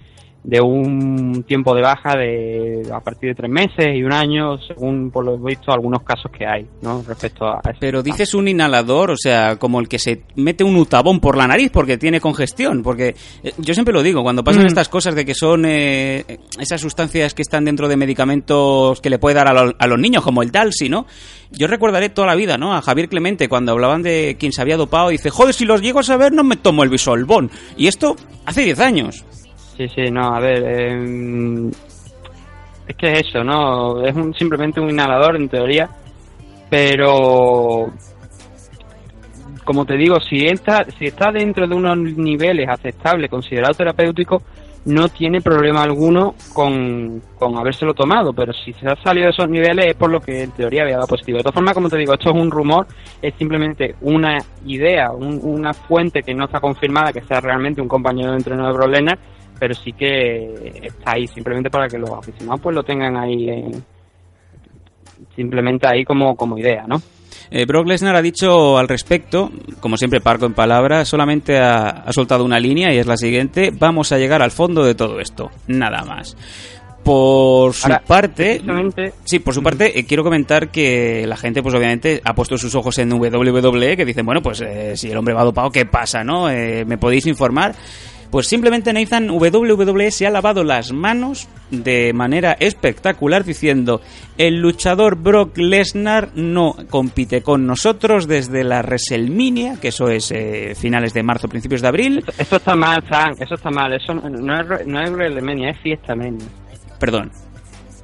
de un tiempo de baja de a partir de tres meses y un año, según por lo visto algunos casos que hay, ¿no? Respecto a esa Pero dices un inhalador, o sea, como el que se mete un utabón por la nariz porque tiene congestión. Porque eh, yo siempre lo digo, cuando pasan Mm. estas cosas de que son eh, esas sustancias que están dentro de medicamentos que le puede dar a, lo- a los niños, como el Dalsi, ¿no? Yo recordaré toda la vida, ¿no? A Javier Clemente, cuando hablaban de quien se había dopado, dice, joder, si los llego a saber, no me tomo el bisolbón. Y esto hace 10 años. Sí, sí, no, a ver, eh, es que es eso, ¿no? Es un, simplemente un inhalador en teoría, pero como te digo, si está, si está dentro de unos niveles aceptables, considerados terapéuticos, no tiene problema alguno con, con habérselo tomado, pero si se ha salido de esos niveles es por lo que en teoría había dado positivo. De todas formas, como te digo, esto es un rumor, es simplemente una idea, un- una fuente que no está confirmada que sea realmente un compañero de entrenador de Brock pero sí que está ahí, simplemente para que los aficionados pues lo tengan ahí, en- simplemente ahí como, como idea, ¿no? Eh, Brock Lesnar ha dicho al respecto, como siempre parco en palabras, solamente ha, ha soltado una línea y es la siguiente, vamos a llegar al fondo de todo esto, nada más. Por su Ahora, parte, sí, por su parte, eh, quiero comentar que la gente, pues obviamente, ha puesto sus ojos en WWE, que dicen, bueno, pues eh, si el hombre va dopado, ¿qué pasa, no? Eh, ¿Me podéis informar? Pues simplemente Nathan WWE se ha lavado las manos de manera espectacular diciendo el luchador Brock Lesnar no compite con nosotros desde la WrestleMania, que eso es eh, finales de marzo, principios de abril. Eso está mal, Sam, eso está mal, eso no, es, no es WrestleMania, es Fiesta Mania. Perdón.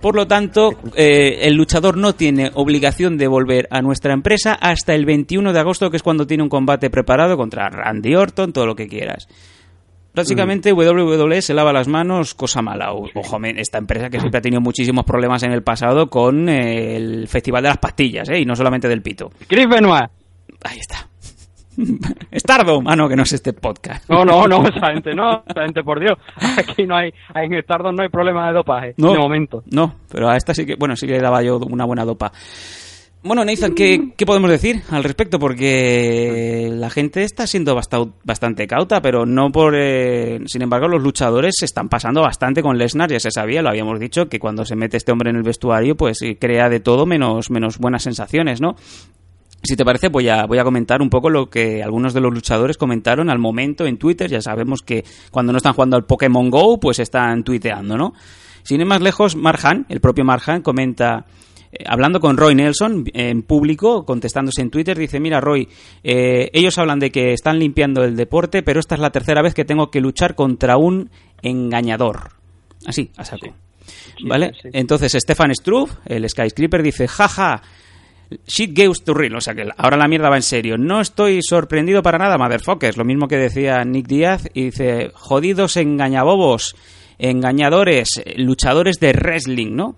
Por lo tanto, eh, el luchador no tiene obligación de volver a nuestra empresa hasta el 21 de agosto, que es cuando tiene un combate preparado contra Randy Orton, todo lo que quieras. Básicamente WWE se lava las manos, cosa mala. Ojo, esta empresa que siempre ha tenido muchísimos problemas en el pasado con eh, el Festival de las Pastillas, ¿eh? y no solamente del pito. Chris Benoit. Ahí está. Stardom. Ah, no, que no es este podcast. No, no, no, esa gente no, esa gente por Dios. Aquí no hay, en Stardom no hay problema de dopaje, No, de momento. No, pero a esta sí que, bueno, sí que le daba yo una buena dopa. Bueno, Nathan, ¿qué, qué podemos decir al respecto? Porque la gente está siendo basta- bastante cauta, pero no por... eh, sin embargo, los luchadores se están pasando bastante con Lesnar, ya se sabía, lo habíamos dicho, que cuando se mete este hombre en el vestuario, pues eh, crea de todo menos, menos buenas sensaciones, ¿no? Si te parece, voy a, voy a comentar un poco lo que algunos de los luchadores comentaron al momento en Twitter. Ya sabemos que cuando no están jugando al Pokémon Go, pues están tuiteando, ¿no? Sin ir más lejos, Marhan, el propio Marhan, comenta, hablando con Roy Nelson en público, contestándose en Twitter, dice, mira Roy, eh, ellos hablan de que están limpiando el deporte, pero esta es la tercera vez que tengo que luchar contra un engañador. Así, a saco. ¿Vale? sí, sí. Entonces, Stefan Struve, el Skyscraper, dice, jaja, Shit goes to real, o sea que ahora la mierda va en serio. No estoy sorprendido para nada, motherfuckers. Lo mismo que decía Nick Díaz y dice, jodidos engañabobos, engañadores, eh, luchadores de wrestling, ¿no?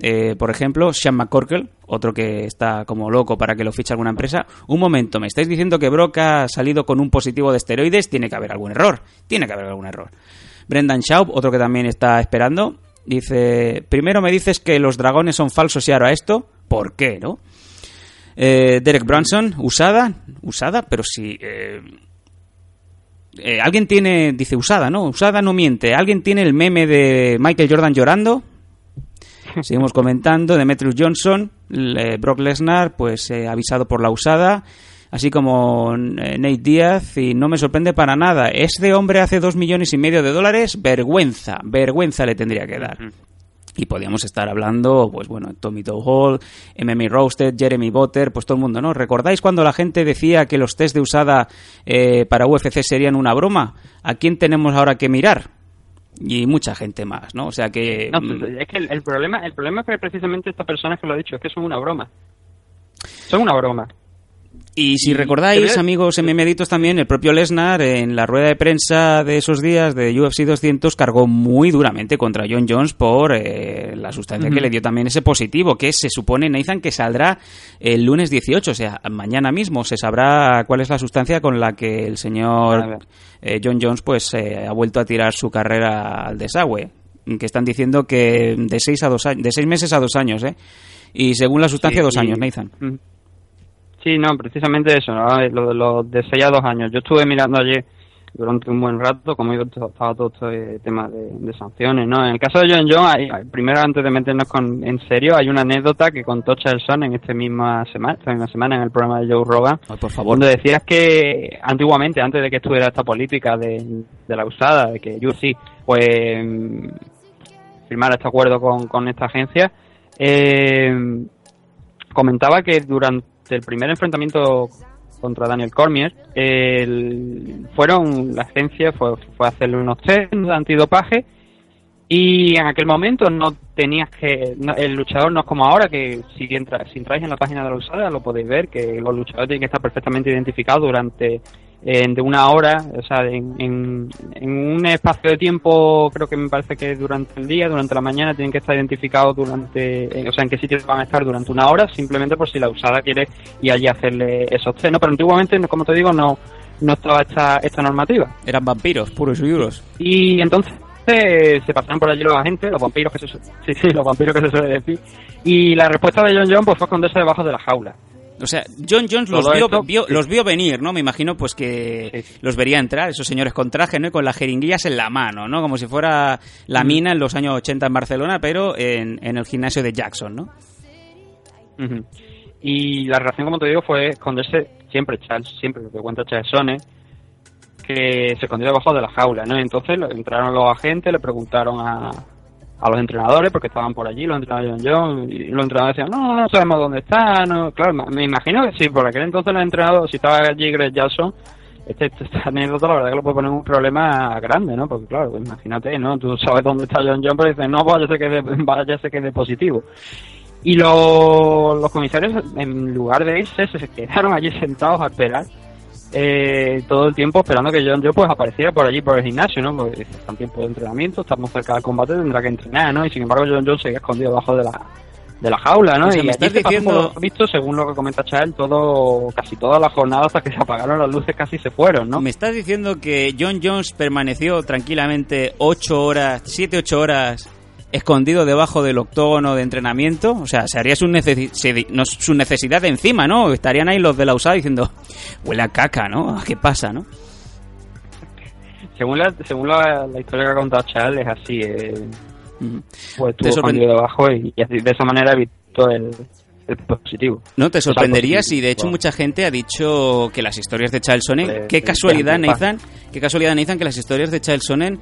Eh, por ejemplo, Sean McCorkle, otro que está como loco para que lo fiche alguna empresa. Un momento, ¿me estáis diciendo que Brock ha salido con un positivo de esteroides? Tiene que haber algún error. Tiene que haber algún error. Brendan Schaub, otro que también está esperando, dice, primero me dices que los dragones son falsos y ahora esto, ¿por qué, no? Eh, Derek Branson, usada, usada, pero si... eh, alguien tiene, dice usada, ¿no? Usada no miente. ¿Alguien tiene el meme de Michael Jordan llorando? Seguimos comentando. Demetrius Johnson, Brock Lesnar, pues eh, avisado por la usada. Así como eh, Nate Díaz, y no me sorprende para nada. Este hombre hace dos millones y medio de dólares, vergüenza, vergüenza le tendría que dar. Y podíamos estar hablando, pues bueno, Tommy Doe Hall, MMA Roasted, Jeremy Botter, pues todo el mundo, ¿no? ¿Recordáis cuando la gente decía que los test de usada eh, para UFC serían una broma? ¿A quién tenemos ahora que mirar? Y mucha gente más, ¿no? O sea que... No, mm, pues, es que el, el problema, el problema es que precisamente estas personas que lo ha dicho es que son una broma. Son una broma. Y si recordáis, amigos MMeditos también, el propio Lesnar en la rueda de prensa de esos días de UFC 200 cargó muy duramente contra John Jones por eh, la sustancia que le dio también ese positivo, que se supone, Nathan, que saldrá el lunes 18, o sea, mañana mismo se sabrá cuál es la sustancia con la que el señor eh, John Jones pues eh, ha vuelto a tirar su carrera al desagüe, que están diciendo que de seis a dos años, de seis meses a dos años, ¿eh? Y según la sustancia, Sí, dos y- años, Nathan. Mm. Sí, no, precisamente eso, ¿no? lo, lo de 6 a 2 años. Yo estuve mirando ayer durante un buen rato iba to- estaba todo este tema de, de sanciones, ¿no? En el caso de John John, primero antes de meternos con, en serio, hay una anécdota que contó Chelson en esta misma semana, esta misma semana en el programa de Joe Rogan, Ay, por favor. donde decías que antiguamente, antes de que estuviera esta política de, de la usada, de que UFC pues mm, firmara este acuerdo con, con esta agencia, eh, comentaba que durante el primer enfrentamiento contra Daniel Cormier, el- fueron la agencia fue, fue hacerle unos test de antidopaje Y en aquel momento no tenías que. no- el luchador no es como ahora, que si, entra, si entráis en la página de la usada lo podéis ver, que los luchadores tienen que estar perfectamente identificados durante. Eh, de una hora, o sea, en, en, en un espacio de tiempo, creo que me parece que durante el día, durante la mañana, tienen que estar identificados durante. eh, o sea, en qué sitio van a estar durante una hora, simplemente por si la usada quiere ir allí a hacerle esos test. No, pero antiguamente, como te digo, no, no estaba esta, esta normativa. Eran vampiros, puros y duros. Y entonces eh, se pasaron por allí los agentes, los vampiros que se sí, sí, los vampiros que se suele decir. Y la respuesta de John John pues, fue esconderse debajo de la jaula. O sea, John Jones los vio, los vio venir, ¿no? Me imagino pues que los vería entrar, esos señores con traje, ¿no? Y con las jeringuillas en la mano, ¿no? Como si fuera la Mm. mina en los años 80 en Barcelona, pero en, en el gimnasio de Jackson, ¿no? Y la reacción, como te digo, fue esconderse siempre, Charles, siempre lo que cuenta Charles Sone, que se escondió debajo de la jaula, ¿no? Entonces entraron los agentes, le preguntaron a, a los entrenadores, porque estaban por allí, los entrenadores de John, y los entrenadores decían, no, no sabemos dónde está, no, claro, me- imagino que sí, por aquel entonces los entrenadores, si estaba allí Greg Jackson, este, este- esta anécdota la verdad que lo puede poner un problema grande, ¿no? Porque claro, pues imagínate, ¿no? Tú sabes dónde está John John, pero dices, no, vaya se quede, vaya se quede positivo. Y los, los comisarios, en lugar de irse, se quedaron allí sentados a esperar eh, todo el tiempo esperando que John Joe pues apareciera por allí por el gimnasio, ¿no? Porque está en tiempo de entrenamiento, estamos cerca del combate, tendrá que entrenar, ¿no? Y sin embargo John Joe seguía escondido debajo de la de la jaula, ¿no? O sea, y me estás pasó, diciendo- lo visto, según lo que comenta Chael, todo, casi toda la jornada hasta que se apagaron las luces casi se fueron, ¿no? ¿Me estás diciendo que John Jones permaneció tranquilamente 8 horas, 7, 8 horas escondido debajo del octógono de entrenamiento? O sea, se haría su, necesi- se- no, su necesidad de encima, ¿no? Estarían ahí los de la USAD diciendo, huele a caca, ¿no? ¿Qué pasa, no? Según la, según la, la historia que ha contado Chael, es así, eh, pues estuvo escondido debajo y, y así, de esa manera evitó el, el positivo. No te sorprendería si de hecho mucha gente ha dicho que las historias de Charles Sonnen, Pues, qué casualidad Nathan, qué casualidad Nathan que las historias de Charles Sonnen,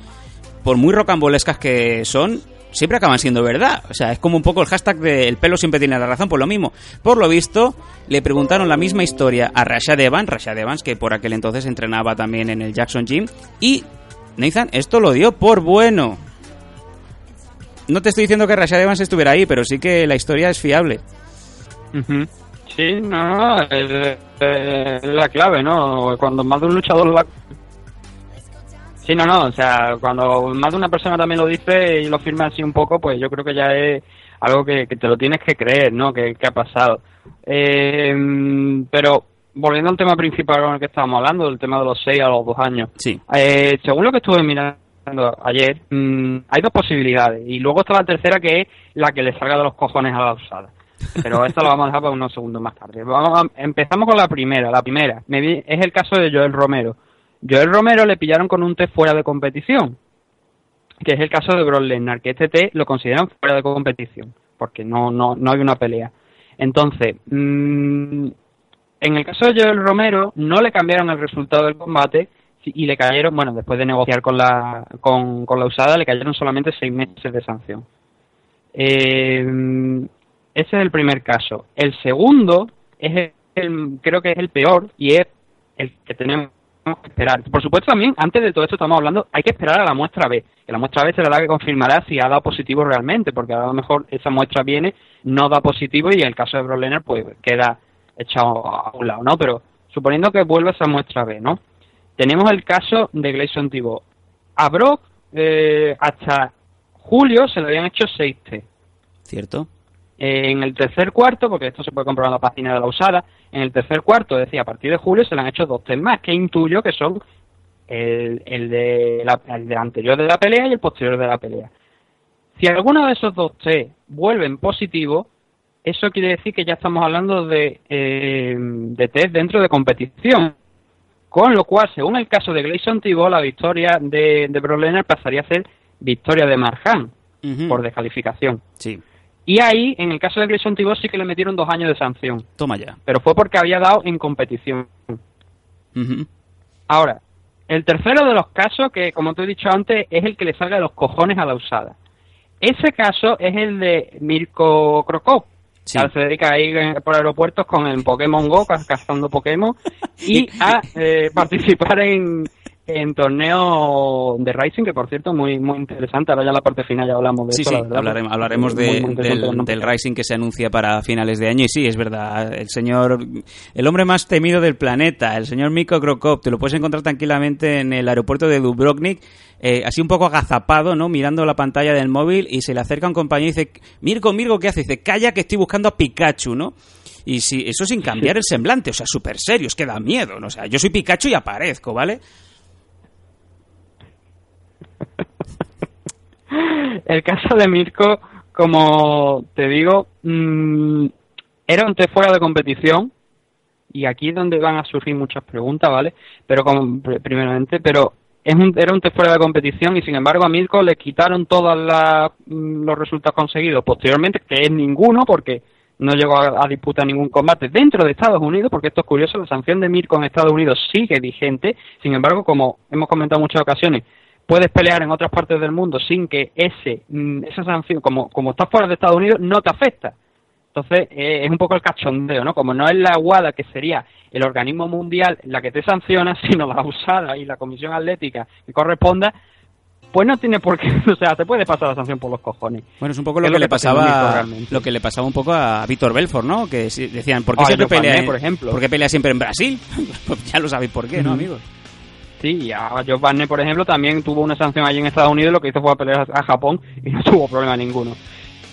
por muy rocambolescas que son, siempre acaban siendo verdad. O sea, es como un poco el hashtag de el pelo siempre tiene la razón, por lo mismo. Por lo visto, le preguntaron la misma historia a Rashad Evans, Rashad Evans que por aquel entonces entrenaba también en el Jackson Gym, y Nathan esto lo dio por bueno. No te estoy diciendo que Rashad Evans estuviera ahí, pero sí que la historia es fiable. Sí, no, no, es, es la clave, ¿no? Cuando más de un luchador la... Sí, no, no, o sea, cuando más de una persona también lo dice y lo firma así un poco, pues yo creo que ya es algo que, que te lo tienes que creer, ¿no? Que, que ha pasado. Eh, pero volviendo al tema principal con el que estábamos hablando, del tema de los 6 a los 2 años. Sí. Eh, según lo que estuve mirando ayer, mm, hay dos posibilidades. Y luego está la tercera, que es la que le salga de los cojones a la usada. Pero esta lo vamos a dejar para unos segundos más tarde. Vamos a- empezamos con la primera. La primera me vi- es el caso de Joel Romero. Joel Romero le pillaron con un test fuera de competición, que es el caso de Brock Lesnar, que este test lo consideran fuera de competición, porque no, no, no hay una pelea. Entonces, mm, en el caso de Joel Romero, no le cambiaron el resultado del combate y le cayeron, bueno, después de negociar con la, con, con la usada, le cayeron solamente seis meses de sanción. Eh, ese es el primer caso. El segundo es el, el- creo que es el peor y es el que tenemos que esperar. Por supuesto también, antes de todo esto estamos hablando, hay que esperar a la muestra B. Que la muestra B será la que confirmará si ha dado positivo realmente, porque a lo mejor esa muestra viene, no da positivo y en el caso de Lesnar pues queda echado a un lado, ¿no? Pero suponiendo que vuelva esa muestra B, ¿no? Tenemos el caso de Gleison Tibot. A Brock eh, hasta julio se le habían hecho seis test. ¿Cierto? En el tercer cuarto, porque esto se puede comprobar en la página de la usada, en el tercer cuarto, es decir, a partir de julio se le han hecho dos test más, que intuyo que son el, el, de la, el de anterior de la pelea y el posterior de la pelea. Si alguno de esos dos test vuelven positivos, eso quiere decir que ya estamos hablando de, eh, de test dentro de competición. Con lo cual, según el caso de Gleison Tibot, la victoria de, de pasaría a ser victoria de Marjan por descalificación. Sí. Y ahí, en el caso de Gleison Tibot, sí que le metieron dos años de sanción. Toma ya. Pero fue porque había dado en competición. Ahora, el tercero de los casos, que como te he dicho antes, es el que le salga de los cojones a la usada. Ese caso es el de Mirko Krokop. Sí. que se dedica a ir por aeropuertos con el Pokémon Go, ca- cazando Pokémon, y a eh, participar en, en torneo de Rising, que por cierto muy muy interesante. Ahora ya en la parte final ya hablamos de Sí, eso. sí, la hablaremos, muy, muy del, del Rising que se anuncia para finales de año. Y sí, es verdad, el señor, el hombre más temido del planeta, el señor Miko Krokop, te lo puedes encontrar tranquilamente en el aeropuerto de Dubrovnik, eh, así un poco agazapado, ¿no? Mirando la pantalla del móvil y se le acerca un compañero y dice, Mirko, Mirko, ¿qué hace? Dice, calla que estoy buscando a Pikachu, ¿no? Y si, eso sin cambiar el semblante, o sea, súper serio, es que da miedo, ¿no? O sea, yo soy Pikachu y aparezco, ¿vale? El caso de Mirko, como te digo, mm, era un test fuera de competición y aquí es donde van a surgir muchas preguntas, ¿vale? Pero como, pr- primeramente, pero es un, era un test fuera de competición y sin embargo a Mirko le quitaron todos los resultados conseguidos posteriormente, que es ninguno porque no llegó a, a disputar ningún combate dentro de Estados Unidos, porque esto es curioso, la sanción de Mirko en Estados Unidos sigue vigente, sin embargo, como hemos comentado en muchas ocasiones, puedes pelear en otras partes del mundo sin que ese mm, esa sanción, como, como estás fuera de Estados Unidos, no te afecta. Entonces, eh, es un poco el cachondeo, ¿no? Como no es la UADA, que sería el organismo mundial la que te sanciona, sino la USADA y la Comisión Atlética que corresponda, pues no tiene por qué, o sea, te puede pasar la sanción por los cojones. Bueno, es un poco Es lo lo que le pasaba lo que le pasaba un poco a Víctor Belfort, ¿no? Que decían, ¿por qué siempre pelea, por ejemplo. ¿por qué pelea siempre en Brasil? Pues ya lo sabéis por qué, ¿no, amigos? Sí, y a Joe Barnett, por ejemplo, también tuvo una sanción allí en Estados Unidos lo que hizo fue a pelear a Japón y no tuvo problema ninguno.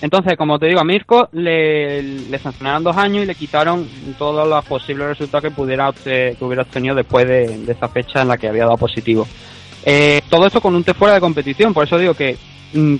Entonces, como te digo, a Mirko le, le sancionaron dos años y le quitaron todos los posibles resultados que pudiera que hubiera obtenido después de, de esa fecha en la que había dado positivo. Eh, todo esto con un test fuera de competición, por eso digo que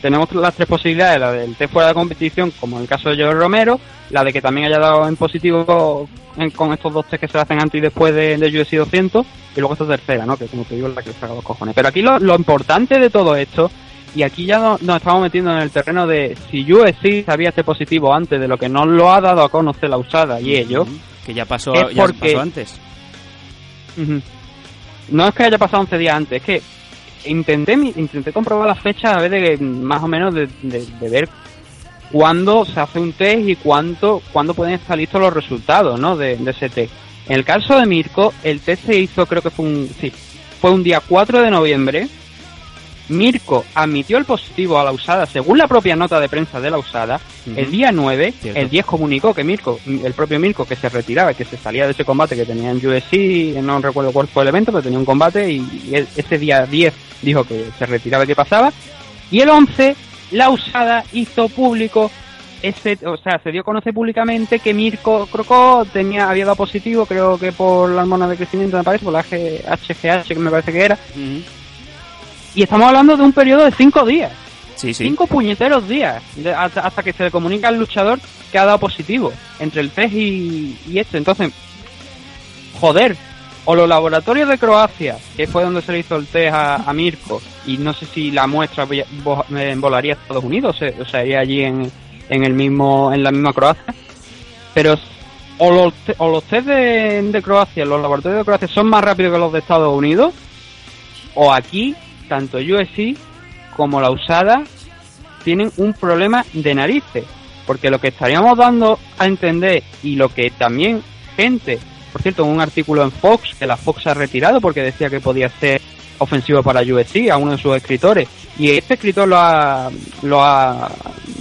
tenemos las tres posibilidades, la del test fuera de competición, como en el caso de Joe Romero, la de que también haya dado en positivo en- con estos dos test que se hacen antes y después de, de UFC 200, y luego esta tercera, ¿no? que como te digo es la que saca los cojones. Pero aquí lo, lo importante de todo esto, y aquí ya no- nos estamos metiendo en el terreno de si UFC sabía este positivo antes de lo que nos lo ha dado a conocer la usada y ellos, Que ya pasó, ya porque- pasó antes. No es que haya pasado 11 días antes, es que intenté intenté comprobar las fechas a ver de más o menos de, de- ver cuándo se hace un test y cuánto cuándo pueden estar listos los resultados ¿no? de, de ese test. En el caso de Mirko, el test se hizo, creo que fue un, sí, fue un día 4 de noviembre. Mirko admitió el positivo a la usada según la propia nota de prensa de la usada. El día 9, Cierto. el 10 comunicó que Mirko, el propio Mirko, que se retiraba, que se salía de ese combate que tenía en UFC, no recuerdo cuál fue el evento, pero tenía un combate y, y ese día 10 dijo que se retiraba y que pasaba. Y el 11, la usada hizo público ese, o sea, se dio a conocer públicamente que Mirko Crocó tenía, había dado positivo, creo que por la hormona de crecimiento, me parece, por la G- HGH, que me parece que era. Y estamos hablando de un periodo de cinco días. Sí, sí. Cinco puñeteros días. hasta, hasta que se le comunica al luchador que ha dado positivo. Entre el test y, y este. Entonces, joder. O los laboratorios de Croacia, que fue donde se le hizo el test a, a Mirko, y no sé si la muestra volaría a Estados Unidos, o, se- o sea, iría allí en, en el mismo, en la misma Croacia. Pero o los, o los test de, de Croacia, los laboratorios de Croacia son más rápidos que los de Estados Unidos, o aquí, tanto USC como la usada tienen un problema de narices. Porque lo que estaríamos dando a entender y lo que también gente, por cierto, un artículo en Fox, que la Fox ha retirado porque decía que podía ser ofensivo para UFC a uno de sus escritores. Y este escritor lo ha, lo ha,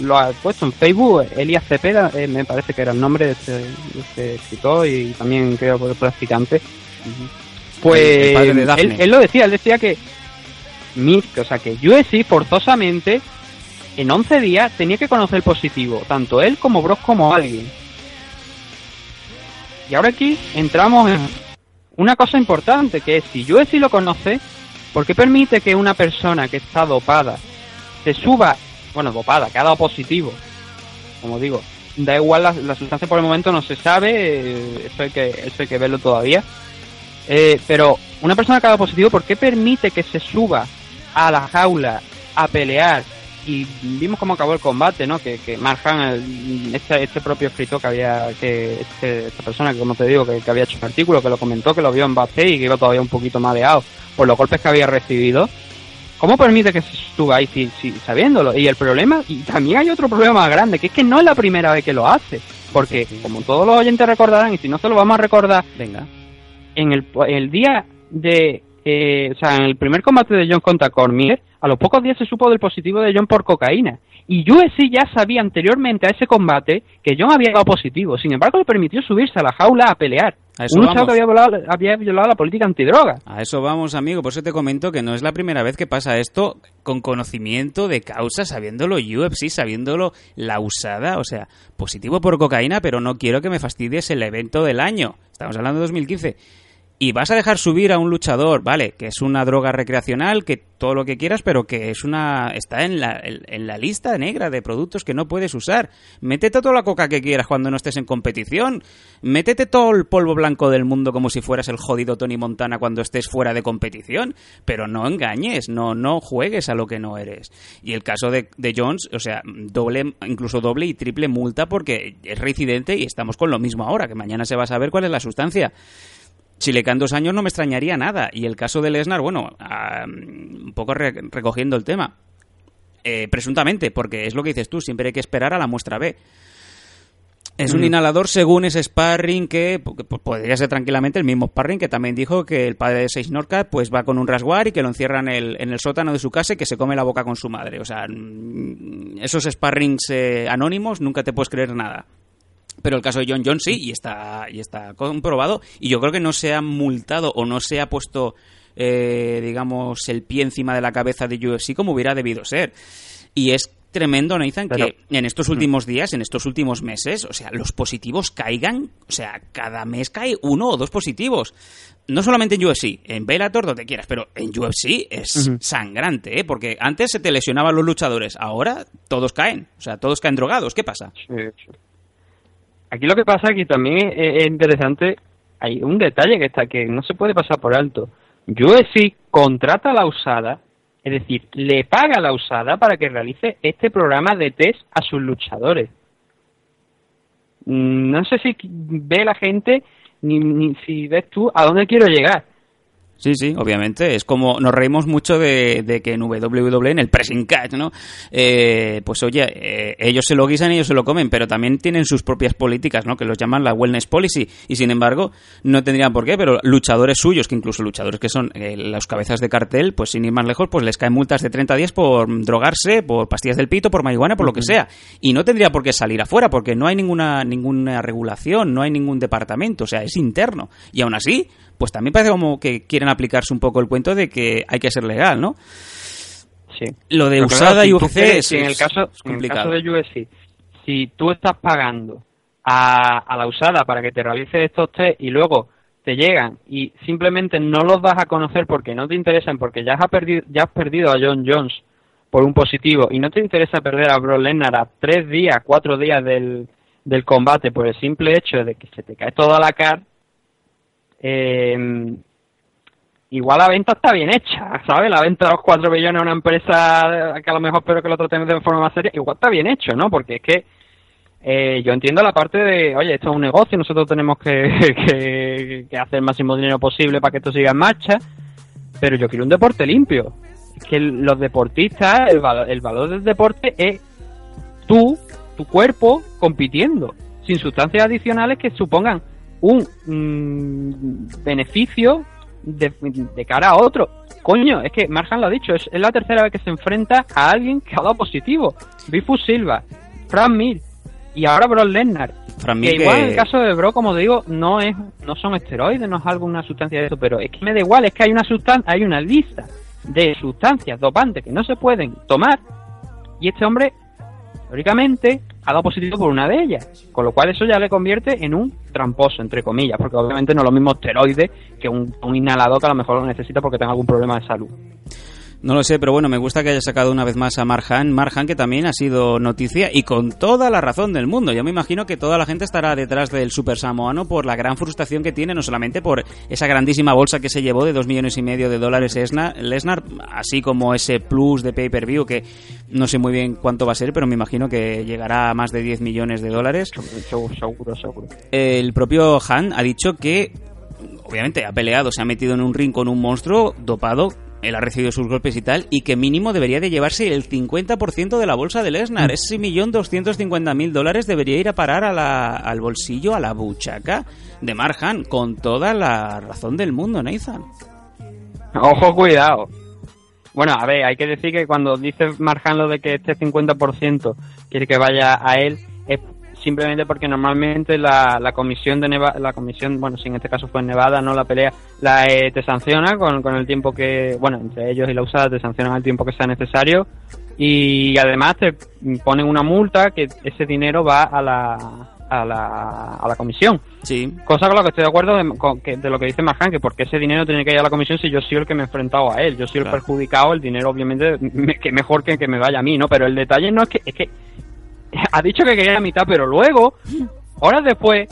lo ha puesto en Facebook, Elias Cepeda, eh, me parece que era el nombre de este, de este escritor y también creo que practicante. Pues él, él lo decía, él decía que Mirk, o sea que UFC forzosamente en 11 días tenía que conocer positivo, tanto él como Brock como alguien. Y ahora aquí entramos en una cosa importante, que es si UFC lo conoce, ¿por qué permite que una persona que está dopada se suba, bueno, dopada, que ha dado positivo, como digo, da igual la, la sustancia por el momento no se sabe, eh, eso hay que, eso hay que verlo todavía, eh, pero una persona que ha dado positivo, ¿por qué permite que se suba a la jaula a pelear? Y vimos cómo acabó el combate, ¿no? Que, que Mark este, este propio escritor que había, que este- esta persona que como te digo, que, que había hecho un artículo, que lo comentó, que lo vio en backstage y que iba todavía un poquito mareado por los golpes que había recibido. ¿Cómo permite que se suba ahí si, si- sabiéndolo? Y el problema, y también hay otro problema más grande, que es que no es la primera vez que lo hace. Porque, como todos los oyentes recordarán, y si no se lo vamos a recordar, Venga. en el, el día de eh, o sea, en el primer combate de John contra Cormier, a los pocos días se supo del positivo de John por cocaína. Y UFC ya sabía anteriormente a ese combate que John había dado positivo. Sin embargo, le permitió subirse a la jaula a pelear. A eso Un vamos. que había violado, había violado la política antidroga. A eso vamos, amigo. Por eso te comento que no es la primera vez que pasa esto con conocimiento de causa, sabiéndolo UFC, sabiéndolo la usada. O sea, positivo por cocaína, pero no quiero que me fastidies el evento del año. Estamos hablando de 2015. Y vas a dejar subir a un luchador, vale, que es una droga recreacional, que todo lo que quieras, pero que es una está en la, en, la lista negra de productos que no puedes usar. Métete toda la coca que quieras cuando no estés en competición. Métete todo el polvo blanco del mundo como si fueras el jodido Tony Montana cuando estés fuera de competición. Pero no engañes, no, no juegues a lo que no eres. Y el caso de, de Jones, o sea, doble, incluso doble y triple multa porque es reincidente y estamos con lo mismo ahora, que mañana se va a saber cuál es la sustancia. Si le quedan dos años no me extrañaría nada. Y el caso de Lesnar, bueno, ah, un poco re- recogiendo el tema. Eh, presuntamente, porque es lo que dices tú, siempre hay que esperar a la muestra B. Es un inhalador según ese sparring que que podría ser tranquilamente el mismo sparring que también dijo que el padre de Seis Norca pues va con un rasguar y que lo encierra en el, en el sótano de su casa y que se come la boca con su madre. O sea, mm, esos sparrings eh, anónimos nunca te puedes creer nada. Pero el caso de John Jones sí, y está, y está comprobado. Y yo creo que no se ha multado o no se ha puesto, eh, digamos, el pie encima de la cabeza de UFC como hubiera debido ser. Y es tremendo, Nathan, Pero- que en estos últimos días, en estos últimos meses, o sea, los positivos caigan, o sea, cada mes cae uno o dos positivos. No solamente en UFC, en Bellator, donde quieras, pero en UFC es sangrante, ¿eh? Porque antes se te lesionaban los luchadores, ahora todos caen, o sea, todos caen drogados. ¿Qué pasa? Sí, sí. Aquí lo que pasa que también es, es interesante, hay un detalle que está que no se puede pasar por alto. UFC contrata a la usada, es decir, le paga a la usada para que realice este programa de test a sus luchadores. Mm, No sé si ve la gente ni, ni si ves tú a dónde quiero llegar. Sí, sí, obviamente. Es como nos reímos mucho de, de que en WWE, en el pressing catch, ¿no? Eh, pues oye, eh, ellos se lo guisan y ellos se lo comen, pero también tienen sus propias políticas, ¿no? Que los llaman la wellness policy. Y sin embargo, no tendrían por qué, pero luchadores suyos, que incluso luchadores que son eh, las cabezas de cartel, pues sin ir más lejos, pues les caen multas de 30 días por drogarse, por pastillas del pito, por marihuana, por lo que sea. Y no tendría por qué salir afuera, porque no hay ninguna, ninguna regulación, no hay ningún departamento, o sea, es interno. Y aún así, pues también parece como que quieren aplicarse un poco el cuento de que hay que ser legal, ¿no? Sí. Lo de Pero usada claro, si y UFC quieres- es, en el caso, es en el complicado. caso de UFC, si tú estás pagando a, a la usada para que te realice estos test y luego te llegan y simplemente no los das a conocer porque no te interesan, porque ya has perdido, ya has perdido a John Jones por un positivo y no te interesa perder a Brock Lesnar a tres días, cuatro días del, del combate por el simple hecho de que se te cae toda la cara, eh, igual la venta está bien hecha, ¿sabes? La venta de los 4 billones a una empresa que a lo mejor espero que lo tratemos de forma más seria, igual está bien hecho, ¿no? Porque es que eh, yo entiendo la parte de, oye, esto es un negocio, nosotros tenemos que, que, hacer el máximo dinero posible para que esto siga en marcha, pero yo quiero un deporte limpio. Es que los deportistas, el el valor del deporte es tú, tu cuerpo, compitiendo, sin sustancias adicionales que supongan un mm, beneficio de, de cara a otro. Coño, es que Marjan lo ha dicho, es, es la tercera vez que se enfrenta a alguien que ha dado positivo. Bifu Silva, Fran Mir y ahora Brock Lesnar. Fran Que igual en el caso de Bro, como digo, no es no son esteroides, no es alguna sustancia de eso, pero es que me da igual, es que hay una sustancia, hay una lista de sustancias dopantes que no se pueden tomar y este hombre teóricamente dado positivo por una de ellas, con lo cual eso ya le convierte en un tramposo, entre comillas, porque obviamente no es lo mismo esteroide que un, un inhalador que a lo mejor lo necesita porque tenga algún problema de salud. No lo sé, pero bueno, me gusta que haya sacado una vez más a Marjan. Marjan, que también ha sido noticia y con toda la razón del mundo. Yo me imagino que toda la gente estará detrás del Super Samoano por la gran frustración que tiene, no solamente por esa grandísima bolsa que se llevó de dos millones y medio de dólares Esna- Lesnar, así como ese plus de pay-per-view que no sé muy bien cuánto va a ser, pero me imagino que llegará a más de 10 millones de dólares. Seguro, seguro, seguro. El propio Han ha dicho que, obviamente, ha peleado, se ha metido en un ring con un monstruo dopado. Él ha recibido sus golpes y tal, y que mínimo debería de llevarse el 50% de la bolsa de Lesnar. Ese millón doscientos cincuenta mil dólares debería ir a parar a la- al bolsillo, a la buchaca de Marjan, con toda la razón del mundo, Nathan. Ojo, cuidado. Bueno, a ver, hay que decir que cuando dice Marjan lo de que este 50% quiere que vaya a él, simplemente porque normalmente la, la comisión de Nevada, la comisión, bueno, si en este caso fue en Nevada, no la pelea, la eh, te sanciona con, con el tiempo que, bueno, entre ellos y la usada te sancionan el tiempo que sea necesario y además te ponen una multa que ese dinero va a la, a la, a la comisión. Sí. Cosa con la que estoy de acuerdo de, con que- de lo que dice Marjan, que porque ese dinero tiene que ir a la comisión si yo soy el que me he enfrentado a él. Yo soy el perjudicado, el dinero obviamente me- que mejor que que me vaya a mí, ¿no? Pero el detalle no es que... Es que ha dicho que quería la mitad, pero luego, horas después,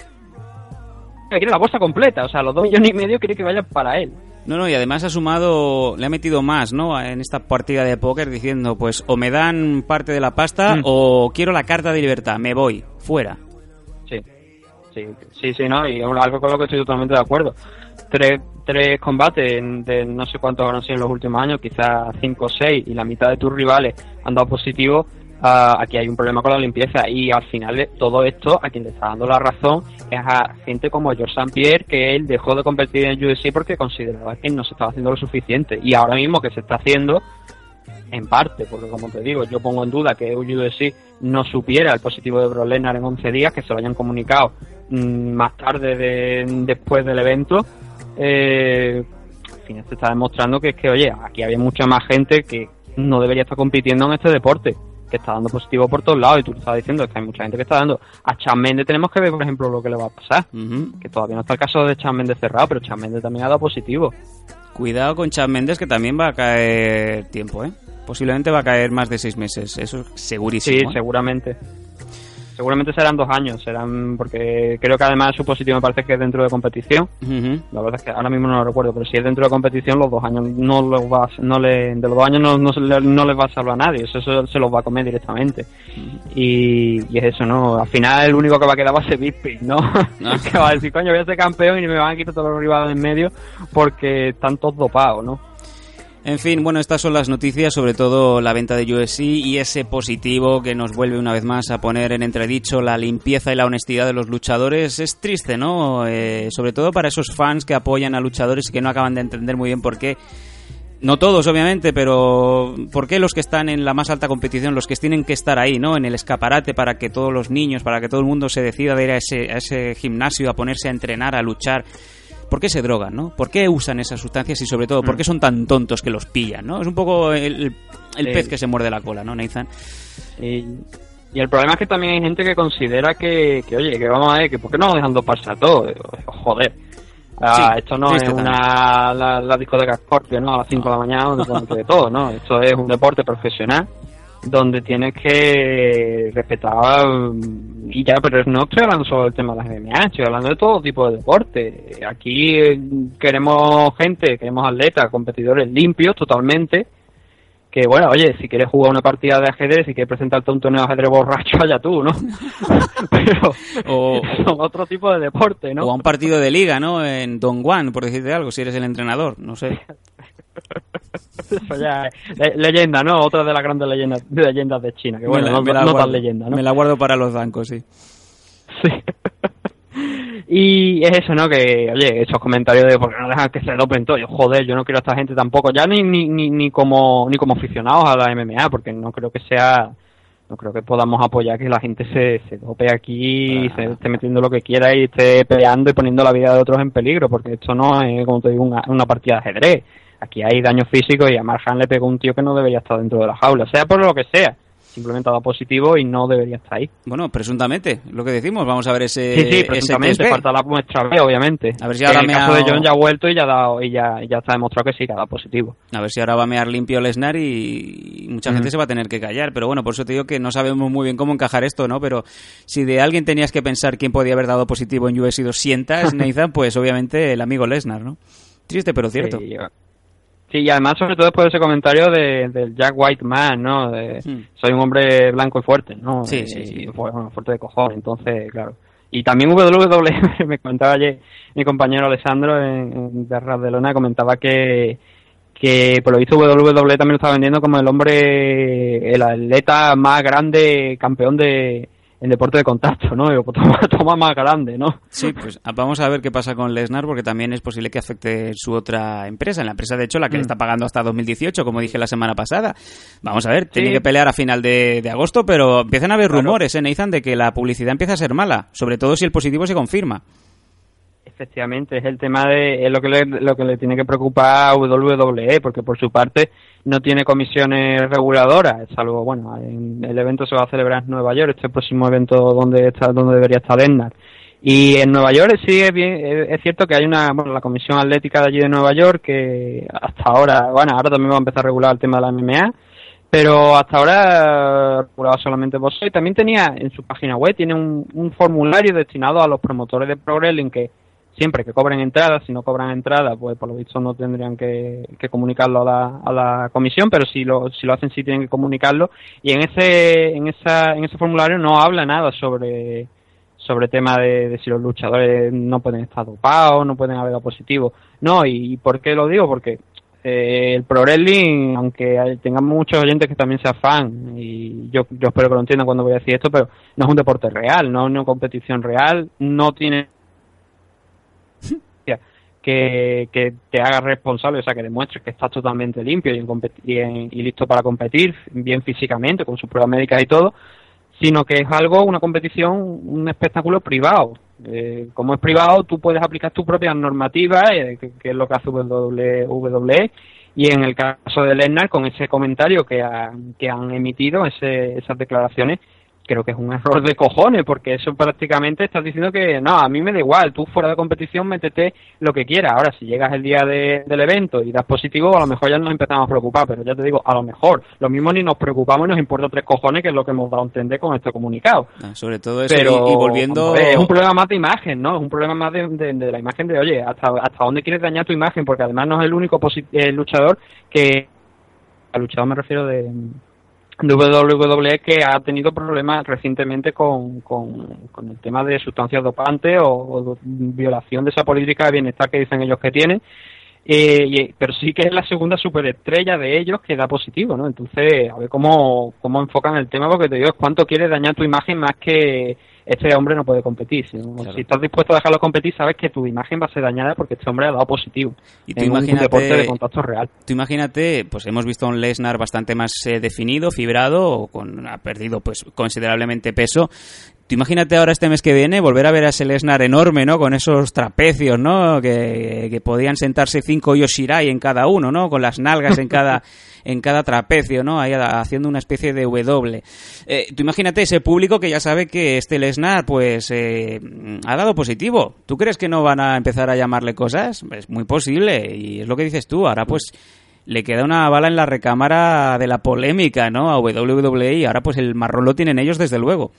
que quiere la bolsa completa. O sea, los dos millones y medio quiere que vayan para él. No, no, y además ha sumado, le ha metido más, ¿no? En esta partida de póker diciendo, pues, o me dan parte de la pasta Mm. o quiero la carta de libertad, me voy, fuera. Sí, sí, sí, sí, ¿no? Y es algo con lo que estoy totalmente de acuerdo. Tres, tres combates de no sé cuántos habrán sido en los últimos años, quizás cinco o seis, y la mitad de tus rivales han dado positivo. Ah, aquí hay un problema con la limpieza y al final de todo esto a quien le está dando la razón es a gente como George St. Pierre que él dejó de competir en UFC porque consideraba que no se estaba haciendo lo suficiente y ahora mismo que se está haciendo en parte, porque como te digo, yo pongo en duda que UFC no supiera el positivo de Brock Lesnar en 11 días, que se lo hayan comunicado mm, más tarde de, después del evento. Eh, al final se está demostrando que es que, oye, aquí había mucha más gente que no debería estar compitiendo en este deporte, que está dando positivo por todos lados, y tú lo estabas diciendo, que hay mucha gente que está dando. A Chan Mendes tenemos que ver, por ejemplo, lo que le va a pasar, que todavía no está el caso de Chan Mendes cerrado, pero Chan Mendes también ha dado positivo. Cuidado con Chad Méndez que también va a caer tiempo, ¿eh? Posiblemente va a caer más de seis meses, eso es segurísimo. Sí, ¿eh? seguramente. Seguramente serán dos años, serán porque creo que además su positivo me parece que es dentro de competición. La verdad es que ahora mismo no lo recuerdo, pero si es dentro de competición, los dos años no lo va, a- no le, de los dos años no, no, no les va a salvar a nadie, eso, eso se los va a comer directamente. Y, y es eso, ¿no? Al final el único que va a quedar va a ser Bisping, ¿no? Ah. que va a decir, coño, voy a ser campeón y me van a quitar todos los rivales en medio porque están todos dopados, ¿no? En fin, bueno, estas son las noticias, sobre todo la venta de UFC y ese positivo que nos vuelve una vez más a poner en entredicho la limpieza y la honestidad de los luchadores. Es triste, ¿no? Eh, sobre todo para esos fans que apoyan a luchadores y que no acaban de entender muy bien por qué. No todos, obviamente, pero ¿por qué los que están en la más alta competición, los que tienen que estar ahí, ¿no? En el escaparate para que todos los niños, para que todo el mundo se decida de ir a ese, a ese gimnasio, a ponerse a entrenar, a luchar. ¿Por qué se drogan, no? ¿Por qué usan esas sustancias y sobre todo, por qué son tan tontos que los pillan, no? Es un poco el, pez que se muerde la cola, ¿no, Nathan? Y, y el problema es que también hay gente que considera que, que oye, que vamos a ver, que ¿por qué no dejan pasar todo? Joder. Ah, Sí, esto no es una la, la discoteca Scorpio, ¿no? A las 5 de la mañana donde ponen de todo, ¿no? Esto es un deporte profesional donde tienes que respetar y ya, pero no estoy hablando solo del tema de las MMA, estoy hablando de todo tipo de deporte. Aquí eh, queremos gente, queremos atletas, competidores limpios totalmente, que bueno, oye, si quieres jugar una partida de ajedrez, si quieres presentarte a un torneo de ajedrez borracho, allá tú, ¿no? Pero O- son otro tipo de deporte, ¿no? O a un partido de liga, ¿no? En Don Juan, por decirte algo, si eres el entrenador, no sé. Eso ya es le- leyenda, ¿no? Otra de las grandes leyendas, leyendas de China, que bueno, Me la- no, me la no tan guardo- leyenda, ¿no? Me la guardo para los bancos, sí. Sí. y es eso, ¿no? Que, oye, esos comentarios de por qué no dejan que se dopen todo. Yo, joder, yo no quiero a esta gente tampoco, ya ni, ni, ni, ni como ni como aficionados a la MMA, porque no creo que sea, no creo que podamos apoyar que la gente se, se dope aquí y se esté metiendo lo que quiera y esté peleando y poniendo la vida de otros en peligro, porque esto no es, como te digo, una, una partida de ajedrez. Aquí hay daño físico y a Marjan le pegó un tío que no debería estar dentro de la jaula, sea por lo que sea. Simplemente ha dado positivo y no debería estar ahí. Bueno, presuntamente, lo que decimos, vamos a ver ese, Sí, sí, ese presuntamente, B. falta la muestra B, obviamente. A ver si ahora en el caso de John ya ha vuelto y ya ha dado, y ya, ya está demostrado que sí, que ha dado positivo. A ver si ahora va a mear limpio Lesnar y y mucha gente se va a tener que callar. Pero bueno, por eso te digo que no sabemos muy bien cómo encajar esto, ¿no? Pero si de alguien tenías que pensar quién podía haber dado positivo en UFC 200, Nathan, pues obviamente el amigo Lesnar, ¿no? Triste, pero cierto. Sí, yo- Sí, y además, sobre todo después de ese comentario de, del Jack White Man, ¿no? De, Hmm. Soy un hombre blanco y fuerte, ¿no? Sí, Y- sí, bueno, fuerte de cojones, entonces, claro. Y también WWE, me comentaba ayer mi compañero Alessandro en, de Ras de Lona, comentaba que, que por lo visto WWE también lo está vendiendo como el hombre, el atleta más grande, campeón de en deporte de contacto, ¿no? Y, pues, toma, toma más grande, ¿no? Sí, pues vamos a ver qué pasa con Lesnar, porque también es posible que afecte su otra empresa, la empresa de hecho la que le Mm. está pagando hasta 2018, como dije la semana pasada. Vamos a ver, tiene que pelear a final de, de agosto, pero empiezan a haber Claro. rumores, ¿eh, Nathan, de que la publicidad empieza a ser mala, sobre todo si el positivo se confirma. Efectivamente, es el tema de es lo que le, lo que le tiene que preocupar a WWE, porque por su parte no tiene comisiones reguladoras, salvo, bueno, en- el evento se va a celebrar en Nueva York, este próximo evento donde está donde debería estar Lennar. Y en Nueva York sí es, bien, es cierto que hay una, bueno, la Comisión Atlética de allí de Nueva York que hasta ahora, bueno, ahora también va a empezar a regular el tema de la MMA, pero hasta ahora regulaba solamente boxeo y también tenía en su página web tiene un, un formulario destinado a los promotores de Pro Wrestling que siempre que cobren entrada, si no cobran entrada, pues por lo visto no tendrían que, que comunicarlo a la, a la comisión, pero si lo, si lo hacen sí tienen que comunicarlo y en ese, en esa, en ese formulario no habla nada sobre sobre tema de, de si los luchadores no pueden estar dopados, no pueden haber dado positivo. No, y, y ¿por qué lo digo? Porque eh, el Pro Wrestling, aunque tengamos muchos oyentes que también sean fan, y yo, yo espero que lo entiendan cuando voy a decir esto, pero no es un deporte real, no es una competición real, no tiene que, que te haga responsable, o sea, que demuestres que estás totalmente limpio y, en y, en- y listo para competir, bien físicamente, con sus pruebas médicas y todo, sino que es algo, una competición, un espectáculo privado. Eh, como es privado, tú puedes aplicar tus propias normativas, eh, que, es lo que hace WWE, y en el caso de Lesnar, con ese comentario que, ha- que han emitido, ese, esas declaraciones, creo que es un error de cojones, porque eso prácticamente estás diciendo que no, a mí me da igual, tú fuera de competición métete lo que quieras. Ahora, si llegas el día de- del evento y das positivo, a lo mejor ya nos empezamos a preocupar, pero ya te digo, a lo mejor, lo mismo ni nos preocupamos y nos importa tres cojones, que es lo que hemos dado a entender con este comunicado. Ah, Sobre todo eso, Pero y, y volviendo... ver, es un problema más de imagen, ¿no? Es un problema más de, de- de la imagen de, oye, hasta, hasta dónde quieres dañar tu imagen, porque además no es el único posi- eh, luchador que, al luchador me refiero de WWE que ha tenido problemas recientemente con, con, con el tema de sustancias dopantes o, o violación de esa política de bienestar que dicen ellos que tienen. Eh, y- pero sí que es la segunda superestrella de ellos que da positivo, ¿no? Entonces, a ver cómo, cómo enfocan el tema, porque te digo, es cuánto quieres dañar tu imagen más que este hombre no puede competir. Si, si estás dispuesto a dejarlo competir, sabes que tu imagen va a ser dañada porque este hombre ha dado positivo. Y tú en un imagínate- deporte de contacto real. Tú imagínate, pues hemos visto a un Lesnar bastante más eh, definido, fibrado, con, ha perdido pues considerablemente peso. Tú imagínate ahora este mes que viene volver a ver a ese Lesnar enorme, ¿no? Con esos trapecios, ¿no? Que, que podían sentarse cinco Yoshirai en cada uno, ¿no? Con las nalgas en cada en cada trapecio, ¿no? Ahí haciendo una especie de W. Eh, tú imagínate ese público que ya sabe que este Lesnar, pues, eh, ha dado positivo. ¿Tú crees que no van a empezar a llamarle cosas? Es muy posible. Y es lo que dices tú. Ahora, pues, le queda una bala en la recámara de la polémica, ¿no? A WWE y ahora, pues, el marrón lo tienen ellos, desde luego.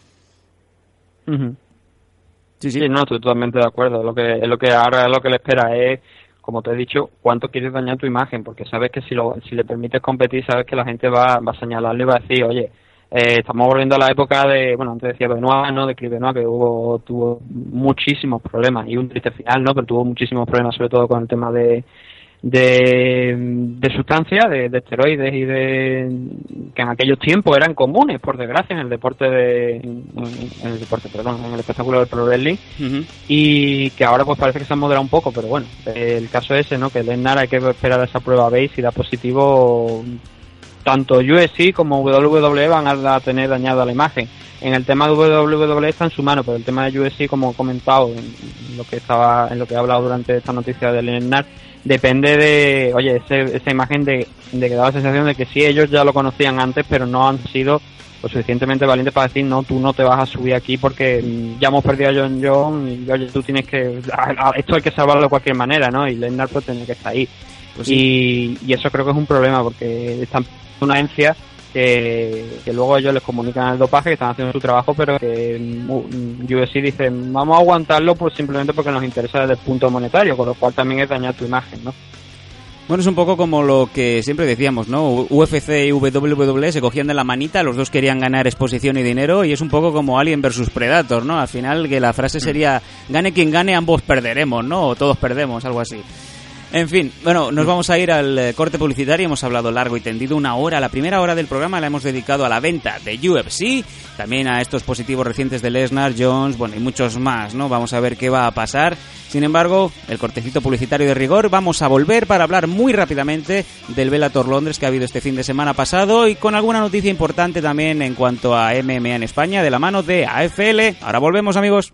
Sí, sí. no, estoy totalmente de acuerdo. Lo que, es lo que ahora lo que le espera es, como te he dicho, cuánto quieres dañar tu imagen, porque sabes que si, lo, si le permites competir, sabes que la gente va, va a señalarle y va a decir, oye, eh, estamos volviendo a la época de, bueno, antes decía Benoit, ¿no? De Chris Benoit, que hubo, tuvo muchísimos problemas y un triste final, ¿no? Pero tuvo muchísimos problemas, sobre todo con el tema de, de, de sustancias, de, de esteroides y de que en aquellos tiempos eran comunes, por desgracia, en el deporte de, en, el deporte, perdón, en el espectáculo del pro wrestling y que ahora pues parece que se han moderado un poco, pero bueno, el caso es ese, ¿no? Que Lesnar hay que esperar a esa prueba base y da positivo tanto UFC como WWE van a, tener dañada la imagen. En el tema de WWE está en su mano, pero el tema de UFC, como he comentado en lo que estaba, en lo que he hablado durante esta noticia de Lesnar, depende de, oye, ese, esa imagen de, de que da la sensación de que sí ellos ya lo conocían antes, pero no han sido lo suficientemente valientes para decir no, tú no te vas a subir aquí porque mm, ya hemos perdido a John John y oye, tú tienes que, a- a- esto hay que salvarlo de cualquier manera, ¿no? Y Lesnar pues tiene que estar ahí. Pues sí. y, y eso creo que es un problema porque están una agencia que, luego ellos les comunican el dopaje que están haciendo su trabajo pero que mm, UFC dice vamos a aguantarlo pues simplemente porque nos interesa desde el punto monetario con lo cual también es dañar tu imagen ¿no? Bueno, es un poco como lo que siempre decíamos, ¿no? UFC y WWE se cogían de la manita, los dos querían ganar exposición y dinero y es un poco como Alien versus Predator, ¿no? Al final que la frase sería, gane quien gane, ambos perderemos, ¿no? O todos perdemos, algo así. En fin, bueno, nos vamos a ir al eh, corte publicitario. Hemos hablado largo y tendido una hora. La primera hora del programa la hemos dedicado a la venta de UFC, también a estos positivos recientes de Lesnar, Jones, bueno, y muchos más, ¿no? Vamos a ver qué va a pasar. Sin embargo, el cortecito publicitario de rigor, vamos a volver para hablar muy rápidamente del Bellator Londres que ha habido este fin de semana pasado y con alguna noticia importante también en cuanto a MMA en España de la mano de AFL. Ahora volvemos, amigos.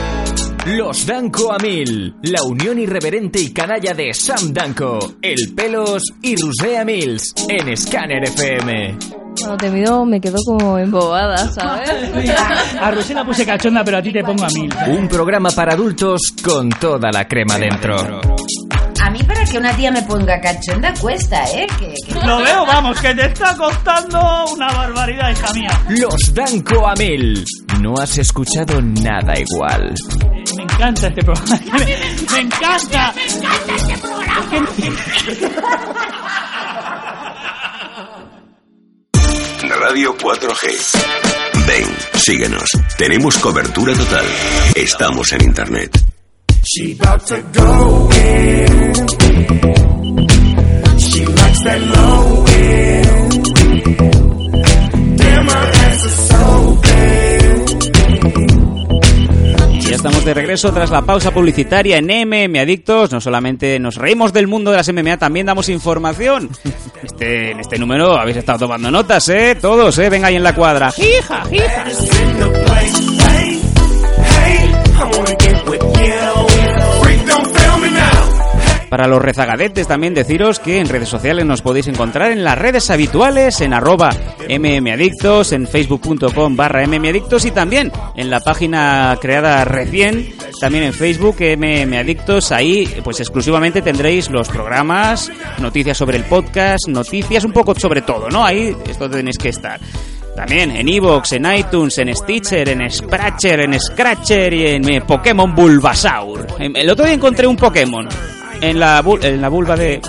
Los Danco a Mil, la unión irreverente y canalla de Sam Danco, El Pelos y Rusea Mills en Scanner FM. Cuando te miro me quedo como embobada, ¿sabes? A Rosé la puse cachonda, pero a ti te pongo a mil. Un programa para adultos con toda la crema dentro. A mí para que una tía me ponga cachonda cuesta, ¿eh? Que, que- Lo veo, vamos, que te está costando una barbaridad, hija mía. Los Danco a Mil. No has escuchado nada igual. Me encanta este programa. Me, me encanta. Radio 4G. Ven, síguenos. Tenemos cobertura total. Estamos en internet. She about to go in. She likes that low end. Estamos de regreso tras la pausa publicitaria en MM Adictos. No solamente nos reímos del mundo de las MMA, también damos información. Este, en este número habéis estado tomando notas, ¿eh? Todos, ¿eh? Venga ahí en la cuadra. ¡Hija, hija! Para los rezagadetes también deciros que en redes sociales nos podéis encontrar en las redes habituales, en arroba mmadictos, en facebook.com barra mmadictos y también en la página creada recién, también en Facebook mmadictos, ahí pues exclusivamente tendréis los programas, noticias sobre el podcast, noticias un poco sobre todo, ¿no? Ahí esto tenéis que estar. También en Evox, en iTunes, en Stitcher, en Scratcher, en Scratcher y en Pokémon Bulbasaur. El otro día encontré un Pokémon en la, en la vulva de...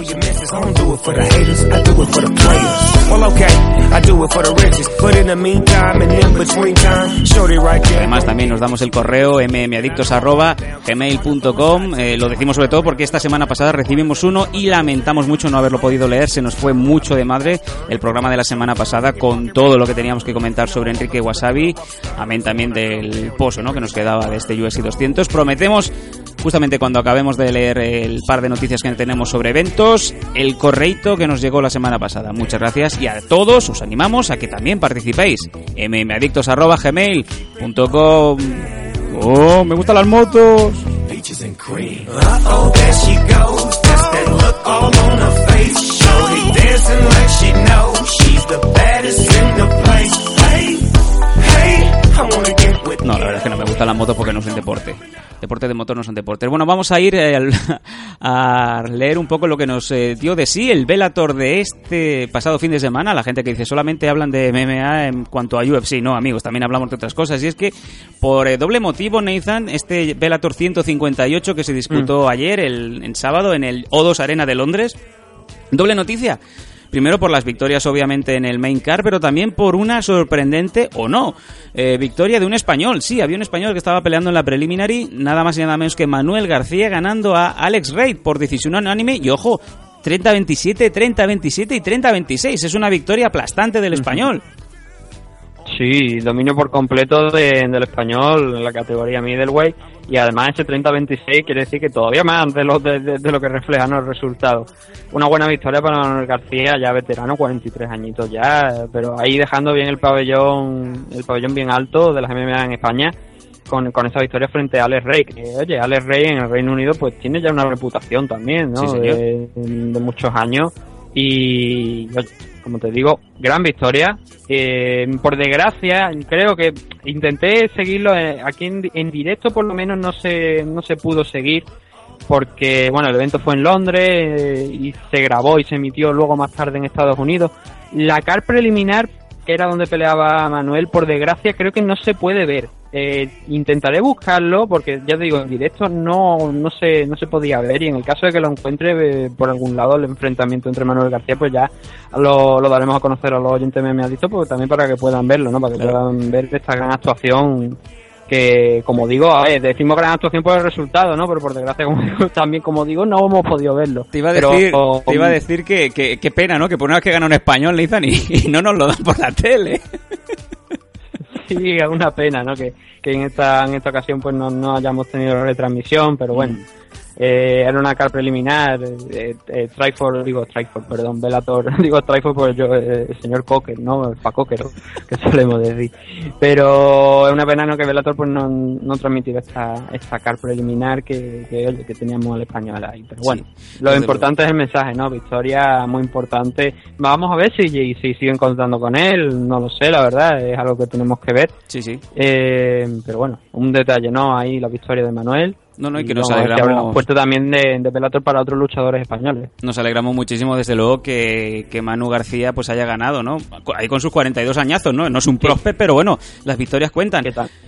Además también nos damos el correo mmadictos@gmail.com. Eh, lo decimos sobre todo porque esta semana pasada recibimos uno y lamentamos mucho no haberlo podido leer. Se nos fue mucho de madre el programa de la semana pasada con todo lo que teníamos que comentar sobre Enrique Wasabi. Amén también del pozo ¿no? que nos quedaba de este UFC 200. Prometemos justamente cuando acabemos de leer el par de noticias que tenemos sobre eventos, el correito que nos llegó la semana pasada. Muchas gracias y a todos os animamos a que también participéis. mmadictos.gmail.com Oh, me gustan las motos. No, la verdad es que no me gustan las motos porque no son deporte. Deporte de motor no son deportes. Bueno, vamos a ir eh, a leer un poco lo que nos eh, dio de sí el Velator de este pasado fin de semana. La gente que dice solamente hablan de MMA en cuanto a UFC. No, amigos, también hablamos de otras cosas. Y es que por eh, doble motivo, Nathan, este Velator 158 que se disputó ayer, el, sábado, en el O2 Arena de Londres, Doble noticia. Primero por las victorias obviamente en el main car, pero también por una sorprendente o no eh, victoria de un español. Sí, había un español que estaba peleando en la preliminary, nada más y nada menos que Manuel García ganando a Alex Reid por decisión unánime y ojo, 30-27, 30-27 y 30-26. Es una victoria aplastante del español. Sí, dominio por completo de- del español en la categoría middleweight y además ese 30-26 quiere decir que todavía más de lo, de, de- lo que reflejan los resultados. Una buena victoria para Manuel García, ya veterano, 43 añitos ya, pero ahí dejando bien el pabellón el pabellón bien alto de las MMA en España con, con esa victoria frente a Alex Rey. Que, oye, Alex Rey en el Reino Unido pues tiene ya una reputación también, ¿no? Sí, de, de muchos años y oye, como te digo, gran victoria. Eh, por desgracia, creo que intenté seguirlo eh, aquí en, directo, por lo menos no se, no se pudo seguir porque bueno, el evento fue en Londres eh, y se grabó y se emitió luego más tarde en Estados Unidos. La car preliminar, que era donde peleaba Manuel, por desgracia creo que no se puede ver. Eh, intentaré buscarlo porque ya te digo, en directo no, no, se, no se podía ver y en el caso de que lo encuentre eh, por algún lado el enfrentamiento entre Manuel García, pues ya lo, lo daremos a conocer a los oyentes me ha dicho, pues también para que puedan verlo, ¿no? Para que puedan ver esta gran actuación que como digo, a ver, decimos gran actuación por el resultado, ¿no? Pero por desgracia, como digo, también como digo, no hemos podido verlo. Te iba a Pero, decir, o- te iba a decir que, que, pena, ¿no? Que por una vez que gana un español, Nathan, y, y no nos lo dan por la tele. sí, es una pena, ¿no? Que, que en esta en esta ocasión pues no, no hayamos tenido retransmisión, pero bueno. Eh, era una car preliminar, eh, eh, Trifor, digo Trifor, perdón, Velator, digo Trifor por yo, eh, el señor Cocker, ¿no? El Pacocker, que solemos decir. Pero es una pena ¿no? que Velator pues no, no transmitiera esta, esta car preliminar que, que, que teníamos al español ahí. Pero bueno, lo importante es el mensaje, ¿no? Victoria muy importante. Vamos a ver si, si siguen contando con él, no lo sé, la verdad, es algo que tenemos que ver. Sí, sí. Eh, pero bueno, un detalle, ¿no? Ahí la victoria de Manuel. No, no, y que nos abre alegramos- la puerta también de, de Bellator para otros luchadores españoles. Nos alegramos muchísimo, desde luego, que, que Manu García pues haya ganado, ¿no? Ahí con sus 42 añazos, ¿no? No es un próspero, pero bueno, las victorias cuentan.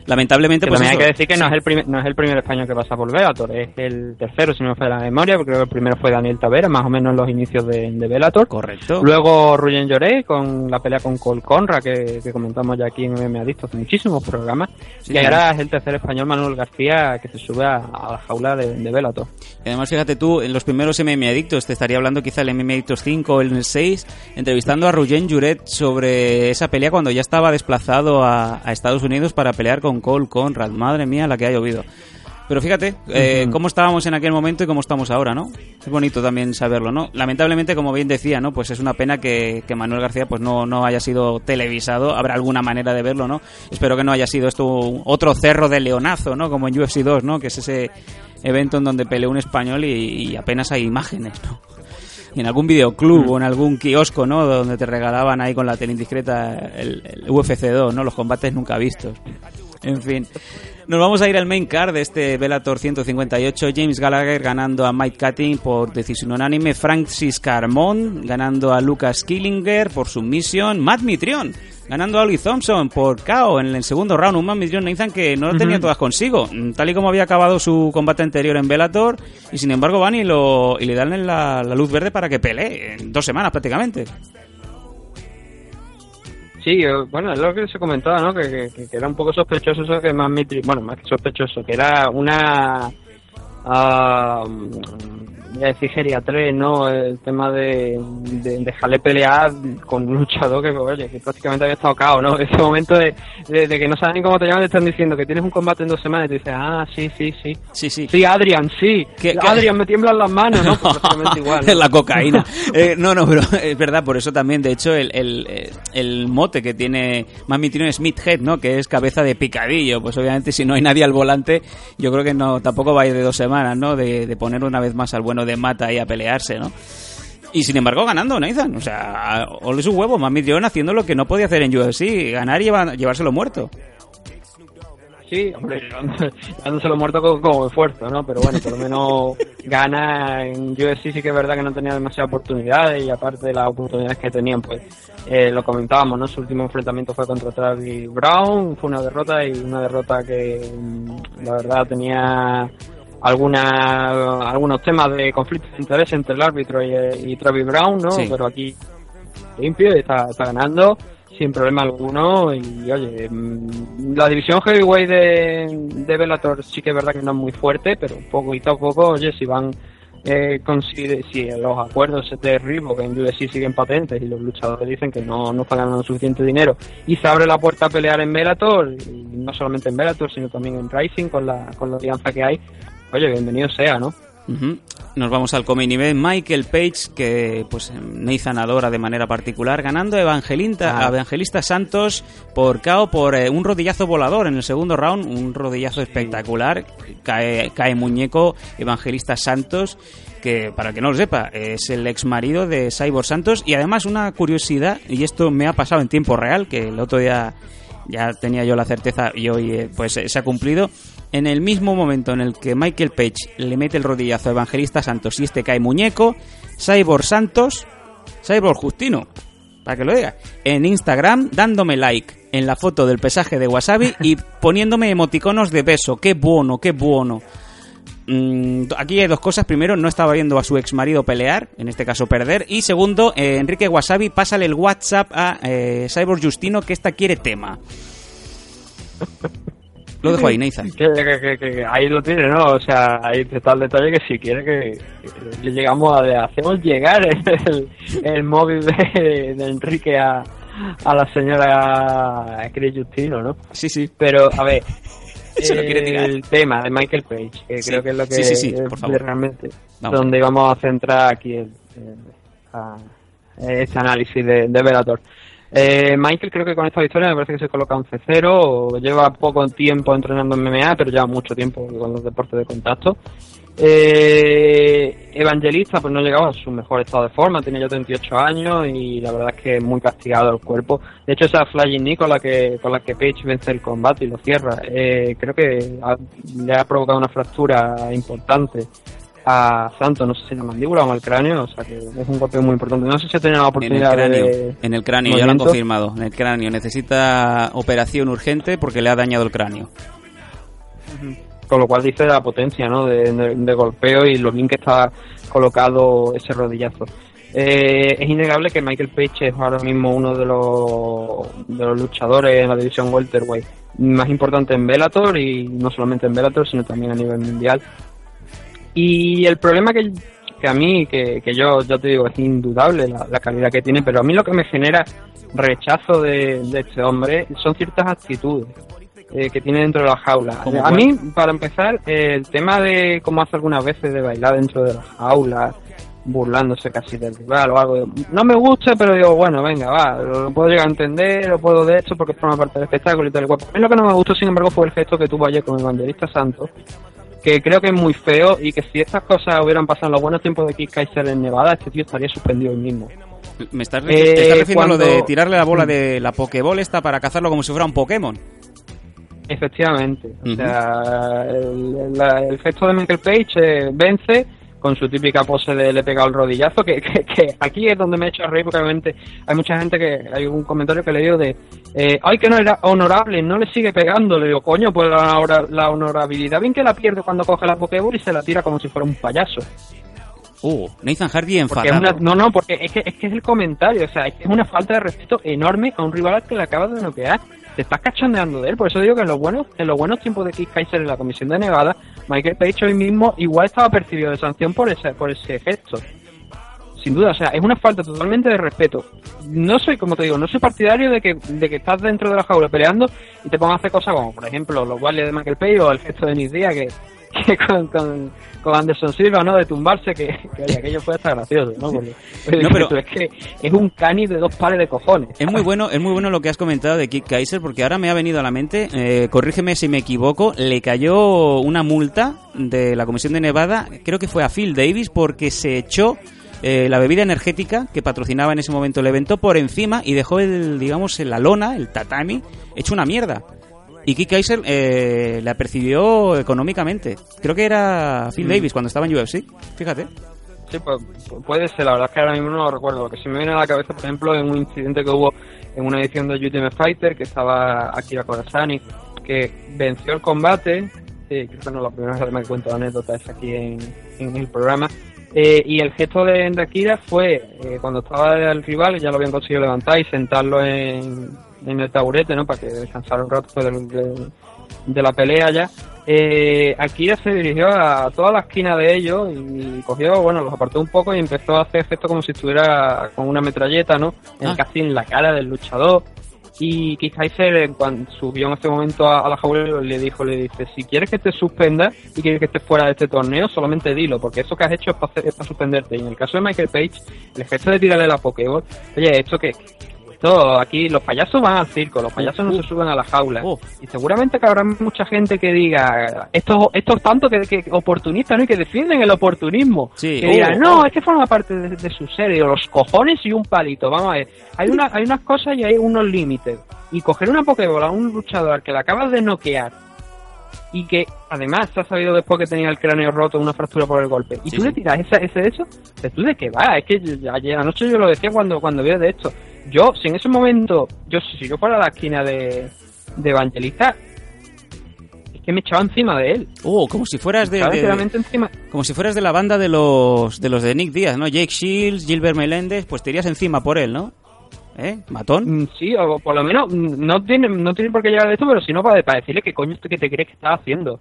Lamentablemente, Que pues también eso- hay que decir que no es el primer, no es el primer español que pasa por Bellator, es el tercero, si no me falla la memoria, porque creo que el primero fue Daniel Tavera, más o menos en los inicios de, de Bellator. Correcto. Luego Ruyen Lloré con la pelea con Cole Conra, que, que comentamos ya aquí en MMA Adicto hace muchísimos programas. Sí, y sí. ahora es el tercer español, Manuel García, que se sube a, a la jaula de, de Bellator. Y además, fíjate tú, en los primeros MMA Adictos, te estaría hablando quizá el MMA Adictos 5 o el 6, entrevistando a Ruyen Juret sobre esa pelea cuando ya estaba desplazado a, a Estados Unidos para pelear con Cole Conrad. Madre mía, la que ha llovido. Pero fíjate eh, cómo estábamos en aquel momento y cómo estamos ahora, ¿no? Es bonito también saberlo, ¿no? Lamentablemente, como bien decía, ¿no? Pues es una pena que, que Manuel García pues no, no haya sido televisado. Habrá alguna manera de verlo, ¿no? Espero que no haya sido esto otro cerro de leonazo, ¿no? Como en UFC 2, ¿no? Que es ese evento en donde peleó un español y, y apenas hay imágenes, ¿no? Y en algún videoclub o en algún kiosco, ¿no? Donde te regalaban ahí con la tele indiscreta el, el UFC 2, ¿no? Los combates nunca vistos. En fin. Nos vamos a ir al main card de este Bellator 158. James Gallagher ganando a Mike Cutting por decisión unánime. Francis Carmón ganando a Lucas Killinger por submisión. Matt Mitrion ganando a Oli Thompson por KO en el segundo round. Un Matt Mitrion Nathan que no lo tenía todas consigo. Tal y como había acabado su combate anterior en Bellator. Y sin embargo van y, lo, y le dan la, la luz verde para que pelee en dos semanas prácticamente. Sí, bueno, es lo que se comentaba, ¿no? Que, que- que era un poco sospechoso eso que más Mitri, bueno, más que sospechoso, que era una, ah, voy a decir geriatría, ¿no? El tema de, de dejarle pelear con un luchador que, oye, que prácticamente había estado cao, ¿no? Ese momento de, de, de que no saben ni cómo te llaman, te están diciendo que tienes un combate en dos semanas y te dices, ah, sí, sí, sí. Sí, sí. Sí, Adrian, sí. ¿Qué- qué- Adrian, me tiemblan las manos, ¿no? Pues prácticamente igual. ¿no? la cocaína. Eh, no, no, pero es verdad, por eso también, de hecho, el, el, eh, el mote que tiene Mami Tino es Head, ¿no? Que es cabeza de picadillo. Pues obviamente, si no hay nadie al volante, yo creo que no tampoco va a ir de dos semanas, ¿no? De, de poner una vez más al bueno de Mata ahí a pelearse, ¿no? Y sin embargo, ganando, Nathan. O sea, ole su huevo, Mami Tron haciendo lo que no podía hacer en UFC, ganar y llevárselo muerto. Sí, hombre, dándoselo muerto con, con esfuerzo, ¿no? Pero bueno, por lo menos gana en UFC, sí que es verdad que no tenía demasiadas oportunidades y aparte de las oportunidades que tenían, pues eh, lo comentábamos, ¿no? Su último enfrentamiento fue contra Travis Brown, fue una derrota y una derrota que mm, la verdad tenía alguna, algunos temas de conflicto de interés entre el árbitro y, y Travis Brown, ¿no? Sí. Pero aquí limpio y está, está ganando sin problema alguno y oye mm, la división heavyweight de, de Bellator sí que es verdad que no es muy fuerte pero poquito a poco oye si van eh, si los acuerdos de Reebok en UFC siguen patentes y los luchadores dicen que no, no están ganando suficiente dinero y se abre la puerta a pelear en Bellator y no solamente en Bellator sino también en Rising con la, con la alianza que hay oye bienvenido sea ¿no? Nos vamos al coming event. Michael Page, que pues Nathan adora de manera particular, ganando a Evangelista, Ah. Evangelista Santos por KO por eh, un rodillazo volador en el segundo round, un rodillazo espectacular. Cae, cae muñeco Evangelista Santos, que para el que no lo sepa, es el ex marido de Cyborg Santos. Y además una curiosidad, y esto me ha pasado en tiempo real, que el otro día ya tenía yo la certeza y hoy eh, pues eh, se ha cumplido. En el mismo momento en el que Michael Page le mete el rodillazo a Evangelista Santos y este cae muñeco, Cyborg Santos, Cyborg Justino, para que lo diga, en Instagram dándome like en la foto del pesaje de Wasabi y poniéndome emoticonos de beso. ¡Qué bueno, qué bueno! Mm, aquí hay dos cosas. Primero, no estaba viendo a su ex marido pelear, en este caso perder. Y segundo, eh, Enrique Wasabi, pásale el WhatsApp a eh, Cyborg Justino que esta quiere tema. Lo dejo ahí, Nathan. Que, que- que- que ahí lo tiene, ¿no? O sea, ahí está el detalle que si quiere que, que le llegamos a, hacemos llegar el, el móvil de, de Enrique a, a la señora Chris Justino, ¿no? Sí, sí. Pero, a ver, Se lo quiere tirar. el tema de Michael Page, que Sí. creo que es lo que Sí, sí, por favor. realmente Vamos. donde vamos a centrar aquí el, el- a- este análisis de, de Bellator. Eh, Michael creo que con esta victoria me parece que se coloca 11-0, o lleva poco tiempo entrenando en MMA, pero lleva mucho tiempo con los deportes de contacto. Eh, Evangelista pues no llegaba a su mejor estado de forma, tenía ya 38 años y la verdad es que es muy castigado el cuerpo. De hecho esa Flying Knee con la que, con la que Page vence el combate y lo cierra, eh, creo que ha- le ha provocado una fractura importante a Santos, no sé si la mandíbula o el cráneo, o sea que es un golpe muy importante. No sé si ha tenido la En el oportunidad cráneo, de... en el cráneo, ya lo han confirmado. En el cráneo. Necesita operación urgente porque le ha dañado el cráneo. Con lo cual dice la potencia ¿no? de, de- de golpeo y lo bien que está colocado ese rodillazo. Eh, es innegable que Michael Page es ahora mismo uno de los, de los luchadores en la división welterweight más importante en Bellator y no solamente en Bellator sino también a nivel mundial. Y el problema que, que a mí, que, que yo ya te digo, es indudable la, la calidad que tiene, pero a mí lo que me genera rechazo de, de este hombre son ciertas actitudes eh, que tiene dentro de la jaula. ¿Cómo A cuál? mí, para empezar, eh, el tema de cómo hace algunas veces de bailar dentro de la jaula, burlándose casi del rival o algo, no me gusta, pero digo, bueno, venga, va, lo, puedo llegar a entender, lo puedo de esto porque forma parte del espectáculo y tal y cual. A mí lo que no me gustó, sin embargo, fue el gesto que tuvo ayer con el Evangelista Santos, que creo que es muy feo y que si estas cosas hubieran pasado en los buenos tiempos de Keith Kaiser en Nevada, este tío estaría suspendido hoy mismo. ¿Me estás, Eh, te estás refiriendo a lo de tirarle la bola de la Pokéball esta para cazarlo como si fuera un Pokémon? Efectivamente. O sea, el, el gesto de Michael Page eh, vence con su típica pose de le he pegado el rodillazo, que, que, que aquí es donde me he hecho a reír, porque obviamente hay mucha gente que, hay un comentario que le digo de, eh, ay, que no era honorable, no le sigue pegando, le digo, coño, pues la, la honorabilidad, bien que la pierde cuando coge la Pokéball y se la tira como si fuera un payaso. Uh, Nathan Hardy enfadado. una- no, no, porque es que, es que es el comentario, o sea, es una falta de respeto enorme a un rival al que le acabas de noquear. Te estás cachondeando de él, por eso digo que en los buenos, en los buenos tiempos de Keith Kaiser en la comisión de Nevada, Michael Page hoy mismo igual estaba percibido de sanción por ese, por ese gesto. Sin duda, o sea, es una falta totalmente de respeto. No soy, como te digo, no soy partidario de que, de que estás dentro de la jaula peleando y te pongas a hacer cosas como, por ejemplo, los guardias de Michael Page o el gesto de Nick Diaz que, que con, con, con Anderson Silva, ¿no? De tumbarse, que, que aquello fue hasta gracioso, ¿no? Porque, No, pero- es que es un cani de dos pares de cojones. Es muy bueno, es muy bueno lo que has comentado de Kid Kaiser porque ahora me ha venido a la mente, eh, corrígeme si me equivoco, le cayó una multa de la Comisión de Nevada, creo que fue a Phil Davis porque se echó eh, la bebida energética que patrocinaba en ese momento el evento por encima y dejó el, digamos, la lona, el tatami, hecho una mierda. Y Kid Kaiser eh, la percibió económicamente. Creo que era Phil Mm. Davis cuando estaba en UFC, fíjate. Sí, pues pu- puede ser, la verdad es que ahora mismo no lo recuerdo. Lo que se me viene a la cabeza, por ejemplo, en un incidente que hubo en una edición de Ultimate Fighter, que estaba Akira Kurasani, que venció el combate, eh, creo que no es la primera vez que me cuento anécdotas aquí en, en el programa, eh, y el gesto de, de Akira fue, eh, cuando estaba el rival, ya lo habían conseguido levantar y sentarlo en, en el taburete, ¿no? Para que descansara un rato de, de la pelea ya. Eh, Akira se dirigió a toda la esquina de ellos y cogió, bueno, los apartó un poco y empezó a hacer efecto como si estuviera con una metralleta, ¿no? En- Ah. Casi en la cara del luchador. Y Keith Kaiser, cuando subió en ese momento a, a la jaula, le dijo, le dice, si quieres que te suspenda y quieres que estés fuera de este torneo, solamente dilo, porque eso que has hecho es para, hacer- es para suspenderte. Y en el caso de Michael Page, el gesto de tirarle la Pokéball, oye, esto que... Esto, aquí los payasos van al circo, los payasos no se suben a la jaula. Y seguramente que habrá mucha gente que diga, estos, estos tanto que, que oportunistas, ¿no? Y que defienden el oportunismo. Sí. Que dirán, Oh, no, oh. es que forma parte de, de su serie, los cojones y un palito. Vamos a ver, hay, una, hay unas cosas y hay unos límites. Y coger una Pokébola a un luchador que le acabas de noquear y que además se ha sabido después que tenía el cráneo roto, una fractura por el golpe. Y Sí, tú sí. le tiras ese de eso, ¿de tú de qué va? Es que ayer anoche yo lo decía cuando, cuando vi de esto. Yo, si en ese momento, yo si yo fuera a la esquina de, de Evangelista, es que me echaba encima de él. Oh, como si fueras de, de- encima. como si fueras de la banda de los de los de Nick Díaz, ¿no? Jake Shields, Gilbert Melendez, pues te irías encima por él, ¿no? ¿Eh? Matón. Mm, Sí, o por lo menos mm, no tiene, no tiene por qué llegar de esto, pero si no para, para decirle qué coño que te crees que estás haciendo.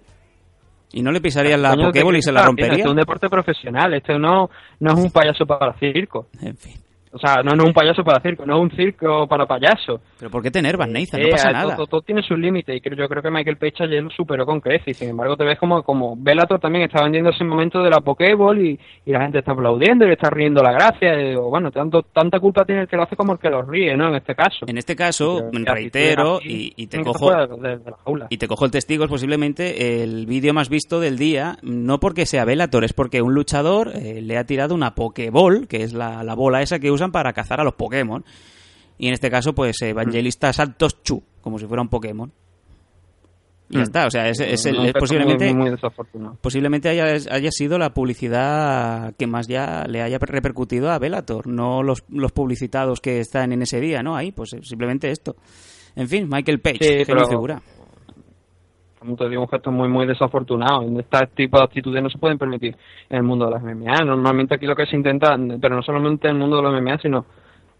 Y no le pisarías la Coño, ¿qué Pokéball y se la rompería. Este es un deporte profesional, este no, no es un payaso para circo. En fin. O sea, no, no es un payaso para circo, no es un circo para payasos. Pero ¿por qué te enervas, Nathan? No Eh, pasa todo- nada. Todo, todo tiene sus límites y creo, yo creo que Michael Page ayer lo superó con creces y sin embargo te ves como, como Bellator también está vendiendo ese momento de la Pokéball y, y la gente está aplaudiendo y le está riendo la gracia y digo, bueno, tanto, tanta culpa tiene el que lo hace como el que lo ríe, ¿no? En este caso. En este caso, Pero, reitero y, y te cojo de- de la jaula. y te cojo el testigo es posiblemente el vídeo más visto del día, no porque sea Bellator, es porque un luchador eh, le ha tirado una Pokéball, que es la, la bola esa que usan para cazar a los Pokémon. Y en este caso, pues Evangelista Santos Chu, como si fuera un Pokémon. Y ya Mm. está, o sea, es, es es posiblemente muy, muy desafortunado. posiblemente haya, haya sido la publicidad que más ya le haya repercutido a Bellator, no los, los publicitados que están en ese día, ¿no? Ahí, pues eh, simplemente esto. En fin, Michael Page, Sí, pero- figura. Como te digo, un gesto muy, muy desafortunado. Este tipo de actitudes no se pueden permitir en el mundo de las MMA. Normalmente aquí lo que se intenta, pero no solamente en el mundo de los MMA, sino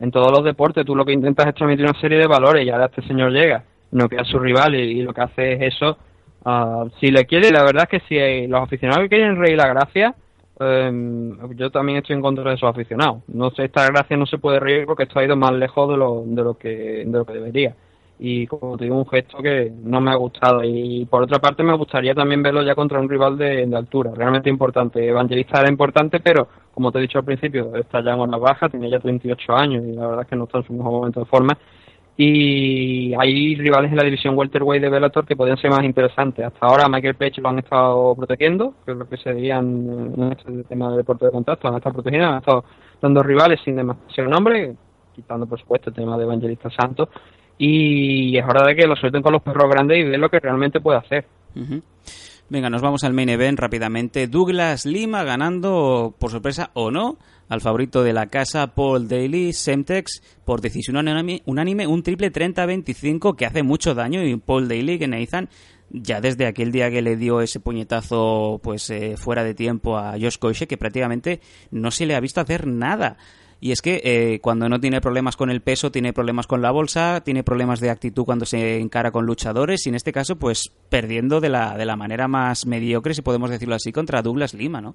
en todos los deportes, tú lo que intentas es transmitir una serie de valores y ahora este señor llega, no queda su rival y, lo que hace es eso. Ah, si le quiere, la verdad es que si hay- los aficionados que quieren reír la gracia, eh, yo también estoy en contra de esos aficionados. No sé, esta gracia no se puede reír porque esto ha ido más lejos de lo, de lo que de lo que debería y como te digo un gesto que no me ha gustado. Y por otra parte me gustaría también verlo ya contra un rival de, de altura realmente importante. Evangelista era importante pero como te he dicho al principio está ya en una baja tiene ya 38 años y la verdad es que no está en su mejor momento de forma. Y hay rivales en la división welterweight de Bellator que podrían ser más interesantes. Hasta ahora Michael Page lo han estado protegiendo que es lo que se diría en, en este tema de deporte de contacto. Han estado protegiendo han estado dando rivales sin demasiado nombre quitando por supuesto el tema de Evangelista Santos y es hora de que lo suelten con los perros grandes y vean lo que realmente puede hacer. Venga, nos vamos al main event rápidamente. Douglas Lima ganando, por sorpresa o no, al favorito de la casa, Paul Daly, Semtex, por decisión unánime, unánime, un triple 30-25 que hace mucho daño y Paul Daly, que Nathan, ya desde aquel día que le dio ese puñetazo pues eh, fuera de tiempo a Josh Koiche, que prácticamente no se le ha visto hacer nada. Y es que eh, cuando no tiene problemas con el peso, tiene problemas con la bolsa, tiene problemas de actitud cuando se encara con luchadores y en este caso, pues perdiendo de la, de la manera más mediocre, si podemos decirlo así, contra Douglas Lima, ¿no?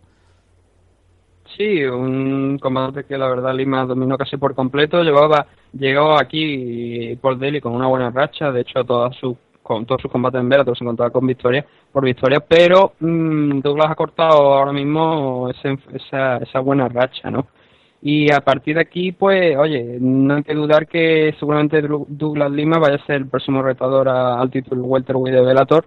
Sí, un combate que la verdad Lima dominó casi por completo. Llevaba, llegó aquí Paul Daly con una buena racha, de hecho todas sus con todos sus combates en Bellator se encontraba con victoria por victoria, pero mm, Douglas ha cortado ahora mismo esa, esa buena racha, ¿no? Y a partir de aquí, pues, oye, no hay que dudar que seguramente Douglas Lima vaya a ser el próximo retador a- al título welterweight de Bellator,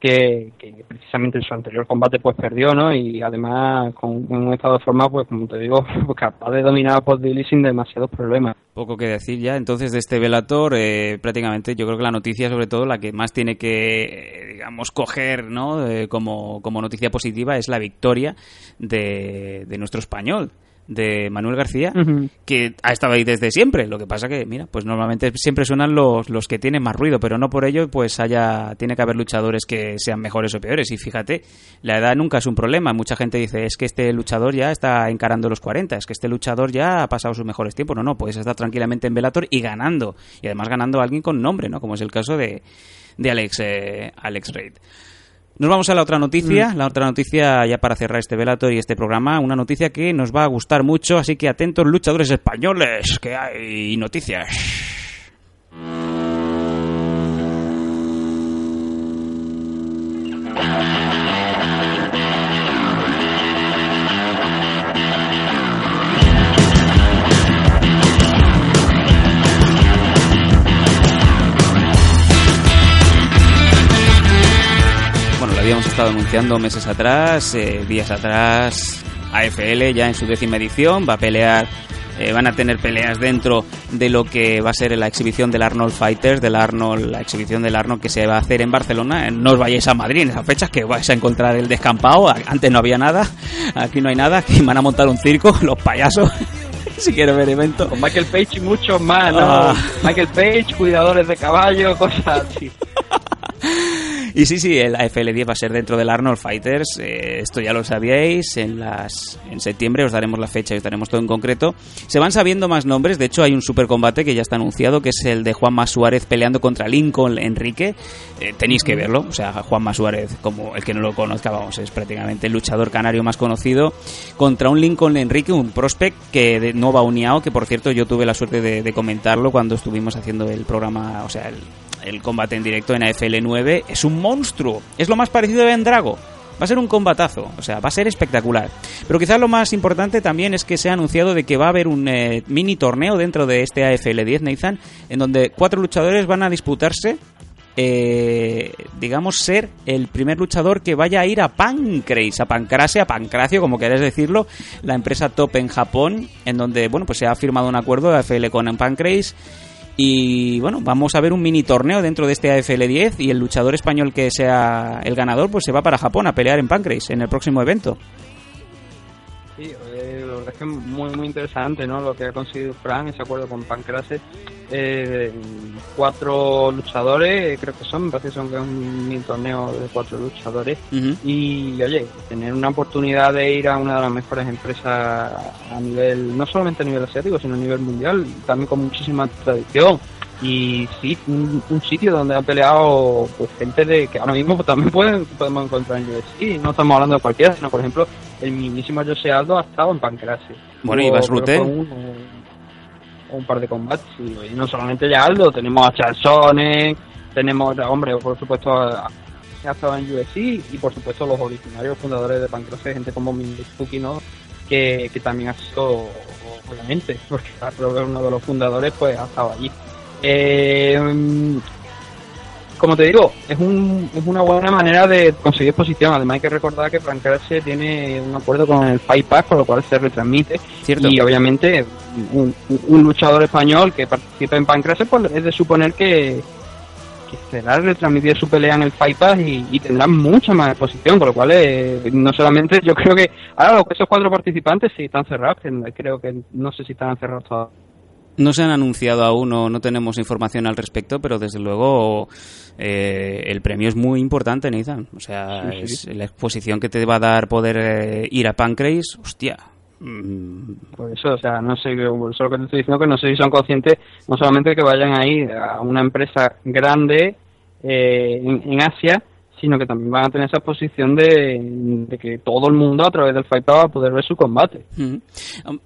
que, precisamente en su anterior combate pues perdió, ¿no? Y además con, con un estado de forma, pues como te digo, pues, capaz de dominar a Daly sin demasiados problemas. Poco que decir ya. Entonces, de este Velator, eh, prácticamente yo creo que la noticia, sobre todo, la que más tiene que, eh, digamos, coger ¿no? Eh, como, como noticia positiva es la victoria de, de nuestro español, de Manuel García, que ha estado ahí desde siempre. Lo que pasa que, mira, pues normalmente siempre suenan los, los que tienen más ruido, pero no por ello, pues haya, tiene que haber luchadores que sean mejores o peores. Y fíjate, la edad nunca es un problema. Mucha gente dice, es que este luchador ya está encarando los 40, es que este luchador ya ha pasado sus mejores tiempos. No, no, puedes estar tranquilamente en Velator y ganando. Y además ganando a alguien con nombre, ¿no? Como es el caso de, de Alex, eh, Alex Reid. Nos vamos a la otra noticia, la otra noticia ya para cerrar este Velator y este programa, una noticia que nos va a gustar mucho, así que atentos luchadores españoles, que hay noticias. Habíamos estado anunciando meses atrás, eh, días atrás. AFL ya en su décima edición va a pelear eh, van a tener peleas dentro de lo que va a ser la exhibición del Arnold Fighters, del Arnold, la exhibición del Arnold que se va a hacer en Barcelona. No os vayáis a Madrid en esas fechas que vais a encontrar el descampado. Antes no había nada, aquí no hay nada, aquí van a montar un circo, los payasos. si quieres ver eventos. Con Michael Page y muchos más, ¿no? Ah. Michael Page, cuidadores de caballo, cosas así. Y sí, sí, el AFL10 va a ser dentro del Arnold Fighters. eh, esto ya lo sabíais. En, las, en septiembre os daremos la fecha y os daremos todo en concreto. Se van sabiendo más nombres. De hecho, hay un super combate que ya está anunciado, que es el de Juanma Suárez peleando contra Lincoln Enrique. Eh, tenéis que verlo. O sea, Juanma Suárez, como el que no lo conozca, vamos, es prácticamente el luchador canario más conocido. Contra un Lincoln Enrique, un prospect que de Nova Uniao, que por cierto yo tuve la suerte de, de comentarlo cuando estuvimos haciendo el programa, o sea, el, el combate en directo en AFL9 es un monstruo. Es lo más parecido a Ben Drago. Va a ser un combatazo, o sea, va a ser espectacular. Pero quizás lo más importante también es que se ha anunciado de que va a haber un eh, mini torneo dentro de este AFL10, Nathan, en donde cuatro luchadores van a disputarse, eh, digamos, ser el primer luchador que vaya a ir a Pancrase, a Pancrase, a Pancracio, como queráis decirlo, la empresa top en Japón, en donde, bueno, pues se ha firmado un acuerdo de AFL con Pancrase y bueno, vamos a ver un mini torneo dentro de este AFL 10 y el luchador español que sea el ganador pues se va para Japón a pelear en Pancrase en el próximo evento. Sí, eh, la verdad es que muy, muy interesante ¿no? lo que ha conseguido Fran, ese acuerdo con Pancrase. Eh, cuatro luchadores, creo que son, me parece que son que es un torneo de cuatro luchadores. Y oye, tener una oportunidad de ir a una de las mejores empresas a nivel, no solamente a nivel asiático, sino a nivel mundial, también con muchísima tradición. Y sí, un, un sitio donde ha peleado pues gente de que ahora mismo también pueden, podemos encontrar en UFC. No estamos hablando de cualquiera, sino por ejemplo, el mismísimo José Aldo ha estado en Pancrase. Bueno, y Rutten. fue Un, un par de combates. Y, no solamente ya Aldo, tenemos a Charles tenemos, hombre, por supuesto, a, ha estado en UFC y por supuesto los originarios fundadores de Pancrase, gente como Mitsuki, ¿no? Que, que también ha sido, obviamente, porque uno de los fundadores pues ha estado allí. Eh, como te digo, es, un, es una buena manera de conseguir exposición. Además hay que recordar que Pancrase tiene un acuerdo con el Fight Pass, con lo cual se retransmite. Cierto. Y obviamente un, un luchador español que participa en Pancrase, pues es de suponer que, que será retransmitir su pelea en el Fight Pass y, y tendrá mucha más exposición, con lo cual eh, no solamente yo creo que ahora esos cuatro participantes sí están cerrados, que creo que no sé si están cerrados todavía. No se han anunciado aún o no tenemos información al respecto, pero desde luego eh, el premio es muy importante, Nathan. O sea, Sí, sí. es la exposición que te va a dar poder eh, ir a Pancrase. Hostia. Mm, Por eso, o sea, no sé, por eso lo que te estoy diciendo que no sé si son conscientes no solamente que vayan ahí a una empresa grande eh, en, en Asia, sino que también van a tener esa posición de, que todo el mundo a través del Fight va a poder ver su combate.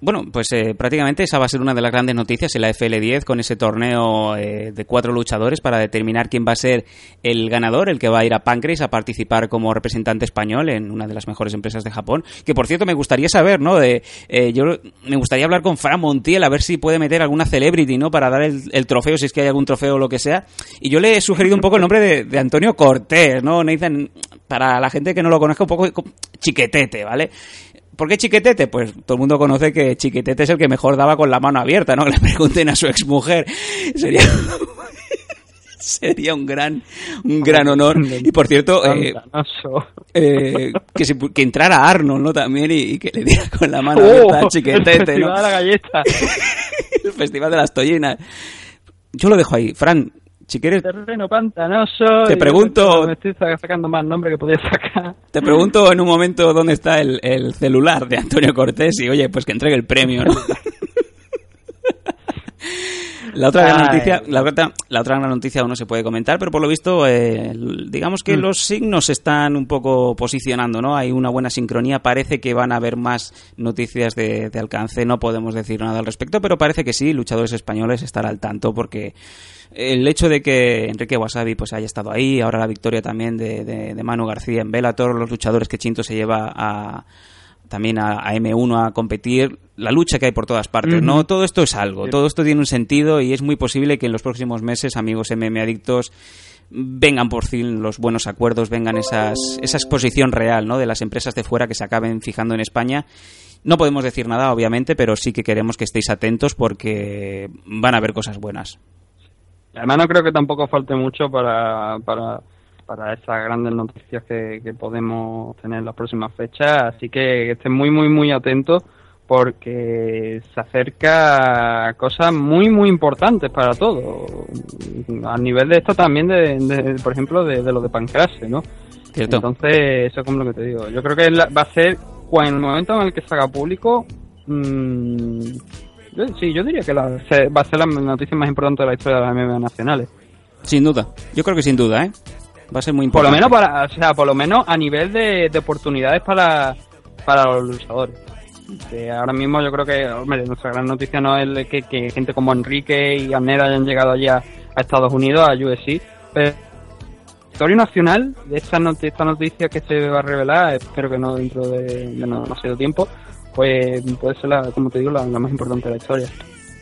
Bueno, pues eh, prácticamente esa va a ser una de las grandes noticias en la FL10 con ese torneo eh, de cuatro luchadores para determinar quién va a ser el ganador, el que va a ir a Pancrase a participar como representante español en una de las mejores empresas de Japón. Que por cierto me gustaría saber, ¿no? De, eh, yo me gustaría hablar con Fran Montiel a ver si puede meter alguna celebrity, ¿no? Para dar el, el trofeo, si es que hay algún trofeo o lo que sea. Y yo le he sugerido un poco el nombre de, de Antonio Cortés, ¿no? Nathan, para la gente que no lo conozca, un poco chiquetete, ¿vale? ¿Por qué chiquetete? Pues todo el mundo conoce que chiquetete es el que mejor daba con la mano abierta, ¿no? Que le pregunten a su exmujer. Sería... Sería un gran, un gran honor. Y por cierto, eh, eh, que, se que entrara Arnold, ¿no? También y, y que le diera con la mano abierta a ¡Oh! Chiquetete, el ¿no? Festival de la galleta. el Festival de las Tollinas. Yo lo dejo ahí. Fran, si quieres, Terreno pantanoso. Te pregunto- Me estoy sa- sacando más nombres que podía sacar. te pregunto en un momento dónde está el, el celular de Antonio Cortés y, oye, pues que entregue el premio, ¿no? La otra, gran noticia, la, otra, la otra gran noticia aún no se puede comentar, pero por lo visto, eh, digamos que Mm. los signos se están un poco posicionando, ¿no? Hay una buena sincronía, parece que van a haber más noticias de, de alcance, no podemos decir nada al respecto, pero parece que sí, luchadores españoles estarán al tanto porque el hecho de que Enrique Wasabi pues haya estado ahí, ahora la victoria también de, de, de Manu García en Bellator, los luchadores que Chinto se lleva a también a, a M1 a competir, la lucha que hay por todas partes. ¿no? Todo esto es algo, todo esto tiene un sentido y es muy posible que en los próximos meses, amigos MM Adictos, vengan por fin los buenos acuerdos, vengan esas, esa exposición real ¿no? de las empresas de fuera que se acaben fijando en España. No podemos decir nada, obviamente, pero sí que queremos que estéis atentos porque van a haber cosas buenas. Además, no creo que tampoco falte mucho para, para, para esas grandes noticias que, que podemos tener en las próximas fechas. Así que estén muy, muy, muy atentos porque se acerca cosas muy, muy importantes para todos. A nivel de esto también, de, de- por ejemplo, de, de lo de Pancrase, ¿no? Cierto. Entonces, eso es como lo que te digo. Yo creo que va a ser, en el momento en el que se haga público, mm, yo- sí, yo diría que la- se- va a ser la noticia más importante de la historia de las MMA nacionales. Sin duda. Yo creo que sin duda, ¿eh? Va a ser muy Por lo importante. menos para, o sea, por lo menos a nivel de, de oportunidades para, para los luchadores. Que ahora mismo yo creo que, hombre, nuestra gran noticia no es que, que gente como Enrique y Amnera hayan llegado allá a Estados Unidos, a USC, pero historia nacional de esta, not- esta noticia que se va a revelar, espero que no dentro de, de no, sido tiempo, pues puede ser, la, como te digo, la, la más importante de la historia.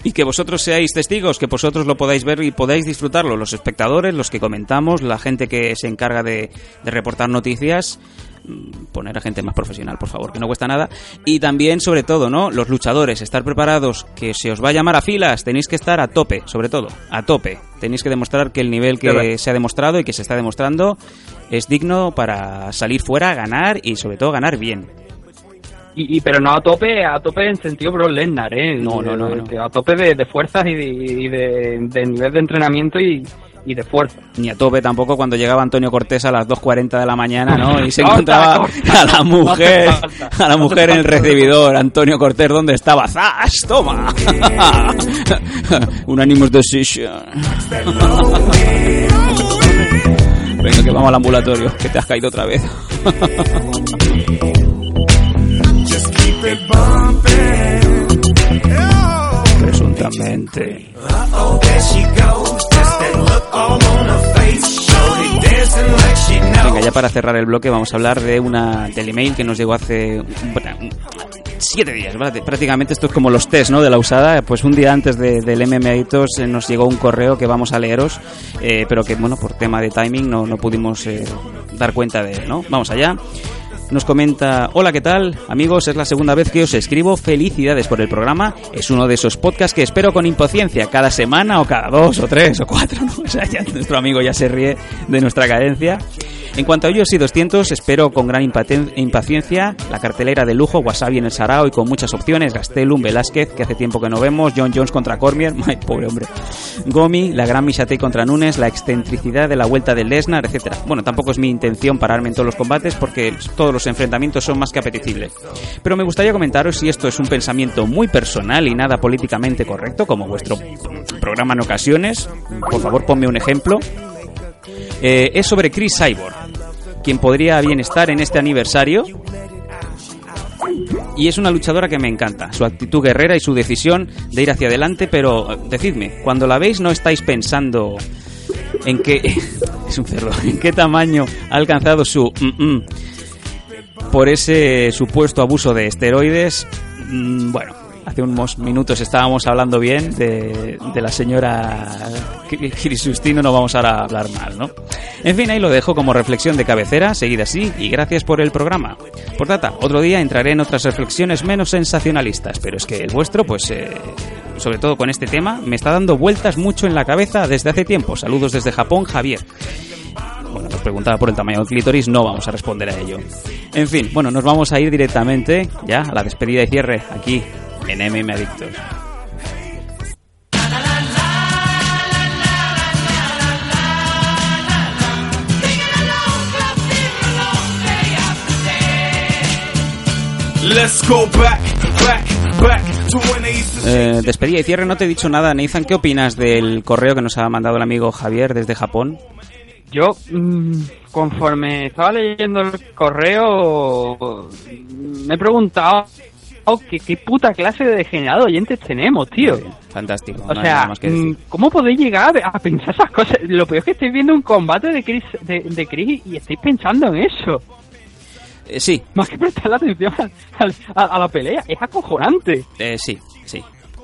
Y que vosotros seáis testigos, que vosotros lo podáis ver y podáis disfrutarlo, los espectadores, los que comentamos, la gente que se encarga de, de reportar noticias, mm, poner a gente más profesional, por favor, que no cuesta nada. Y también, sobre todo, ¿no? Los luchadores, estar preparados, que se os va a llamar a filas, tenéis que estar a tope, sobre todo, a tope. Tenéis que demostrar que el nivel que Claro. se ha demostrado y que se está demostrando es digno para salir fuera, ganar y sobre todo ganar bien. Y, y- pero no a tope, a tope en sentido Bro Lesnar, ¿eh? No, no, no, no. A tope de, de fuerzas y de, y de, de nivel de entrenamiento y, y de fuerza. Ni a tope tampoco cuando llegaba Antonio Cortés a las 2.40 de la mañana, ¿no? Y se encontraba a la mujer, a la mujer en el recibidor. Antonio Cortés, ¿dónde estaba? ¡Zas! ¡Toma! Unanimous decision. Venga, que vamos al ambulatorio, que te has caído otra vez. Presuntamente. Uh-oh, there she goes. Just that look all on her face. Shorty dancing like she knows. Venga, ya para cerrar el bloque vamos a hablar de una del email que nos llegó hace bueno, siete días. ¿vale? Prácticamente esto es como los test ¿no? de la usada. Pues un día antes de- del MMAitos eh, nos llegó un correo que vamos a leeros, eh, pero que bueno, por tema de timing no, no pudimos eh, dar cuenta de él. ¿no? Vamos allá. Nos comenta, hola, ¿qué tal? Amigos, es la segunda vez que os escribo. Felicidades por el programa. Es uno de esos podcasts que espero con impaciencia cada semana o cada dos o tres o cuatro. nuestro amigo ya se ríe de nuestra cadencia. En cuanto a ellos y 200, espero con gran impaciencia la cartelera de lujo, Wasabi en el Sarao y con muchas opciones, Gastelum, Velázquez, que hace tiempo que no vemos, John Jones contra Cormier, ay, pobre hombre, Gomi, la gran Mishatei contra Nunes, la excentricidad de la vuelta de Lesnar, etcétera. Bueno, tampoco es mi intención pararme en todos los combates porque todos los enfrentamientos son más que apetecibles. Pero me gustaría comentaros si esto es un pensamiento muy personal y nada políticamente correcto, como vuestro programa en ocasiones. Por favor, ponme un ejemplo. Eh, es sobre Chris Cyborg, quien podría bien estar en este aniversario. Y es una luchadora que me encanta, su actitud guerrera y su decisión de ir hacia adelante, pero eh, decidme, cuando la veis no estáis pensando en qué es un cerdo, en qué tamaño ha alcanzado su mm, mm, por ese supuesto abuso de esteroides. Mm, bueno, hace unos minutos estábamos hablando bien de, de la señora Crisustino, no vamos ahora a hablar mal, ¿no? En fin, ahí lo dejo como reflexión de cabecera, seguida así, y gracias por el programa. Por data, otro día entraré en otras reflexiones menos sensacionalistas, pero es que el vuestro, pues, eh, sobre todo con este tema, me está dando vueltas mucho en la cabeza desde hace tiempo. Saludos desde Japón, Javier. Bueno, nos preguntaba por el tamaño del clítoris, no vamos a responder a ello. En fin, bueno, nos vamos a ir directamente ya a la despedida y cierre aquí en MM Adictos. Let's go back, back, back to when they used to Eh, despedida y cierre, no te he dicho nada, Nathan. ¿Qué opinas del correo que nos ha mandado el amigo Javier desde Japón? Yo, mm, conforme estaba leyendo el correo, me he preguntado oh, ¿qué, qué puta clase de degenerado oyentes tenemos, tío. Fantástico. O no sea, mm, ¿cómo podéis llegar a, pensar esas cosas? Lo peor es que estáis viendo un combate de Chris, de, de Chris y estáis pensando en eso. Eh, sí, Más que prestar la atención a, a- a la pelea. Es acojonante. eh, sí.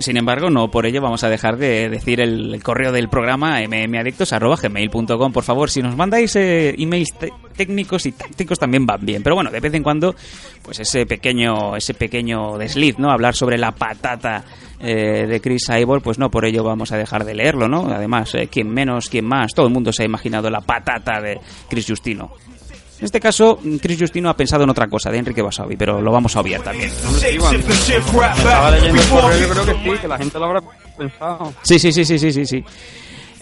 Sin embargo, no por ello vamos a dejar de decir el, correo del programa mmadictos.gmail.com. Por favor, si nos mandáis eh, emails técnicos y tácticos también van bien. Pero bueno, de vez en cuando, pues ese pequeño, ese pequeño desliz, ¿no? Hablar sobre la patata eh, de Chris Cyborg, pues no por ello vamos a dejar de leerlo, ¿no? Además, eh, quien menos, quien más, todo el mundo se ha imaginado la patata de Chris Justino. En este caso, Chris Justino ha pensado en otra cosa, de Enrique Basavi, pero lo vamos a obviar también. Sí, sí, sí, sí, sí, sí, sí.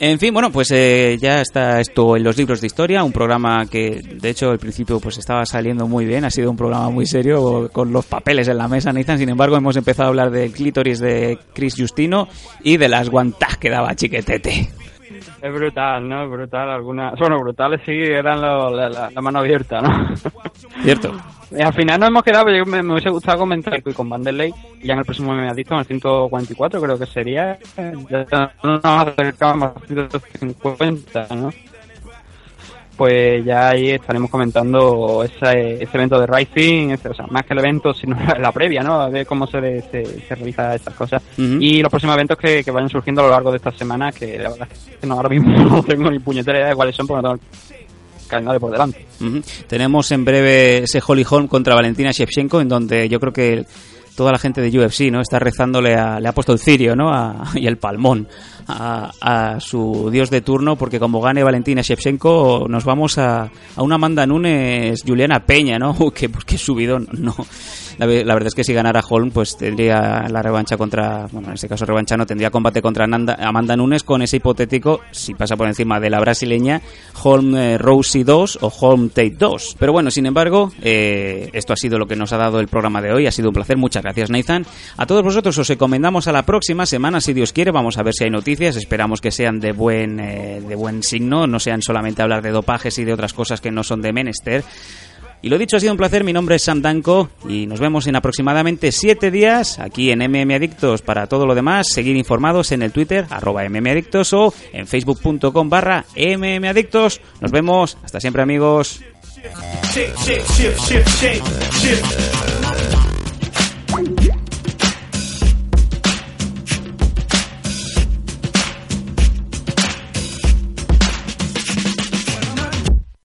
En fin, bueno, pues eh, ya está esto en los libros de historia, un programa que de hecho al principio pues estaba saliendo muy bien, ha sido un programa muy serio con los papeles en la mesa, Nathan, sin embargo hemos empezado a hablar del clítoris de Chris Justino y de las guantás que daba Chiquetete. Es brutal, ¿no? Es brutal. Algunas... Bueno, brutales sí eran lo- la, la- la mano abierta, ¿no? ¿Cierto? Y al final nos hemos quedado, yo me, me hubiese gustado comentar que con Vanderlei, ya en el próximo me ha dicho, en el 144 creo que sería, ya nos acercamos a 150, ¿no? Pues ya ahí estaremos comentando ese, ese evento de Rising, ese- o sea, más que el evento, sino la previa, ¿no? A ver cómo se, se, se realiza esas cosas. Y los próximos eventos que, que vayan surgiendo a lo largo de esta semana, que la verdad es que no, ahora mismo no tengo ni puñetera idea de cuáles son, porque no tengo calendario por delante. Tenemos en breve ese Holly Holm contra Valentina Shevchenko, en donde yo creo que toda la gente de UFC no está rezándole, a, le ha puesto el cirio ¿no? A- y el palmón a, su dios de turno, porque como gane Valentina Shevchenko, nos vamos a, a una Amanda Nunes, Juliana Peña, ¿no? Que, pues, no. La, ve- la verdad es que si ganara Holm, pues tendría la revancha contra, bueno, en este caso revancha no, tendría combate contra Nanda- Amanda Nunes con ese hipotético, si pasa por encima de la brasileña, Holm eh, Rousey 2 o Holm Tate 2. Pero bueno, sin embargo, eh, esto ha sido lo que nos ha dado el programa de hoy. Ha sido un placer. Muchas gracias, Nathan. A todos vosotros os encomendamos a la próxima semana, si Dios quiere. Vamos a ver si hay noticias. Esperamos que sean de buen, eh, de buen signo, no sean solamente hablar de dopajes y de otras cosas que no son de menester. Y lo dicho, ha sido un placer. Mi nombre es Sam Danko y nos vemos en aproximadamente siete días aquí en MM Adictos. Para todo lo demás, seguir informados en el Twitter, arroba mmadictos o en facebook.com barra mmadictos. Nos vemos. Hasta siempre, amigos.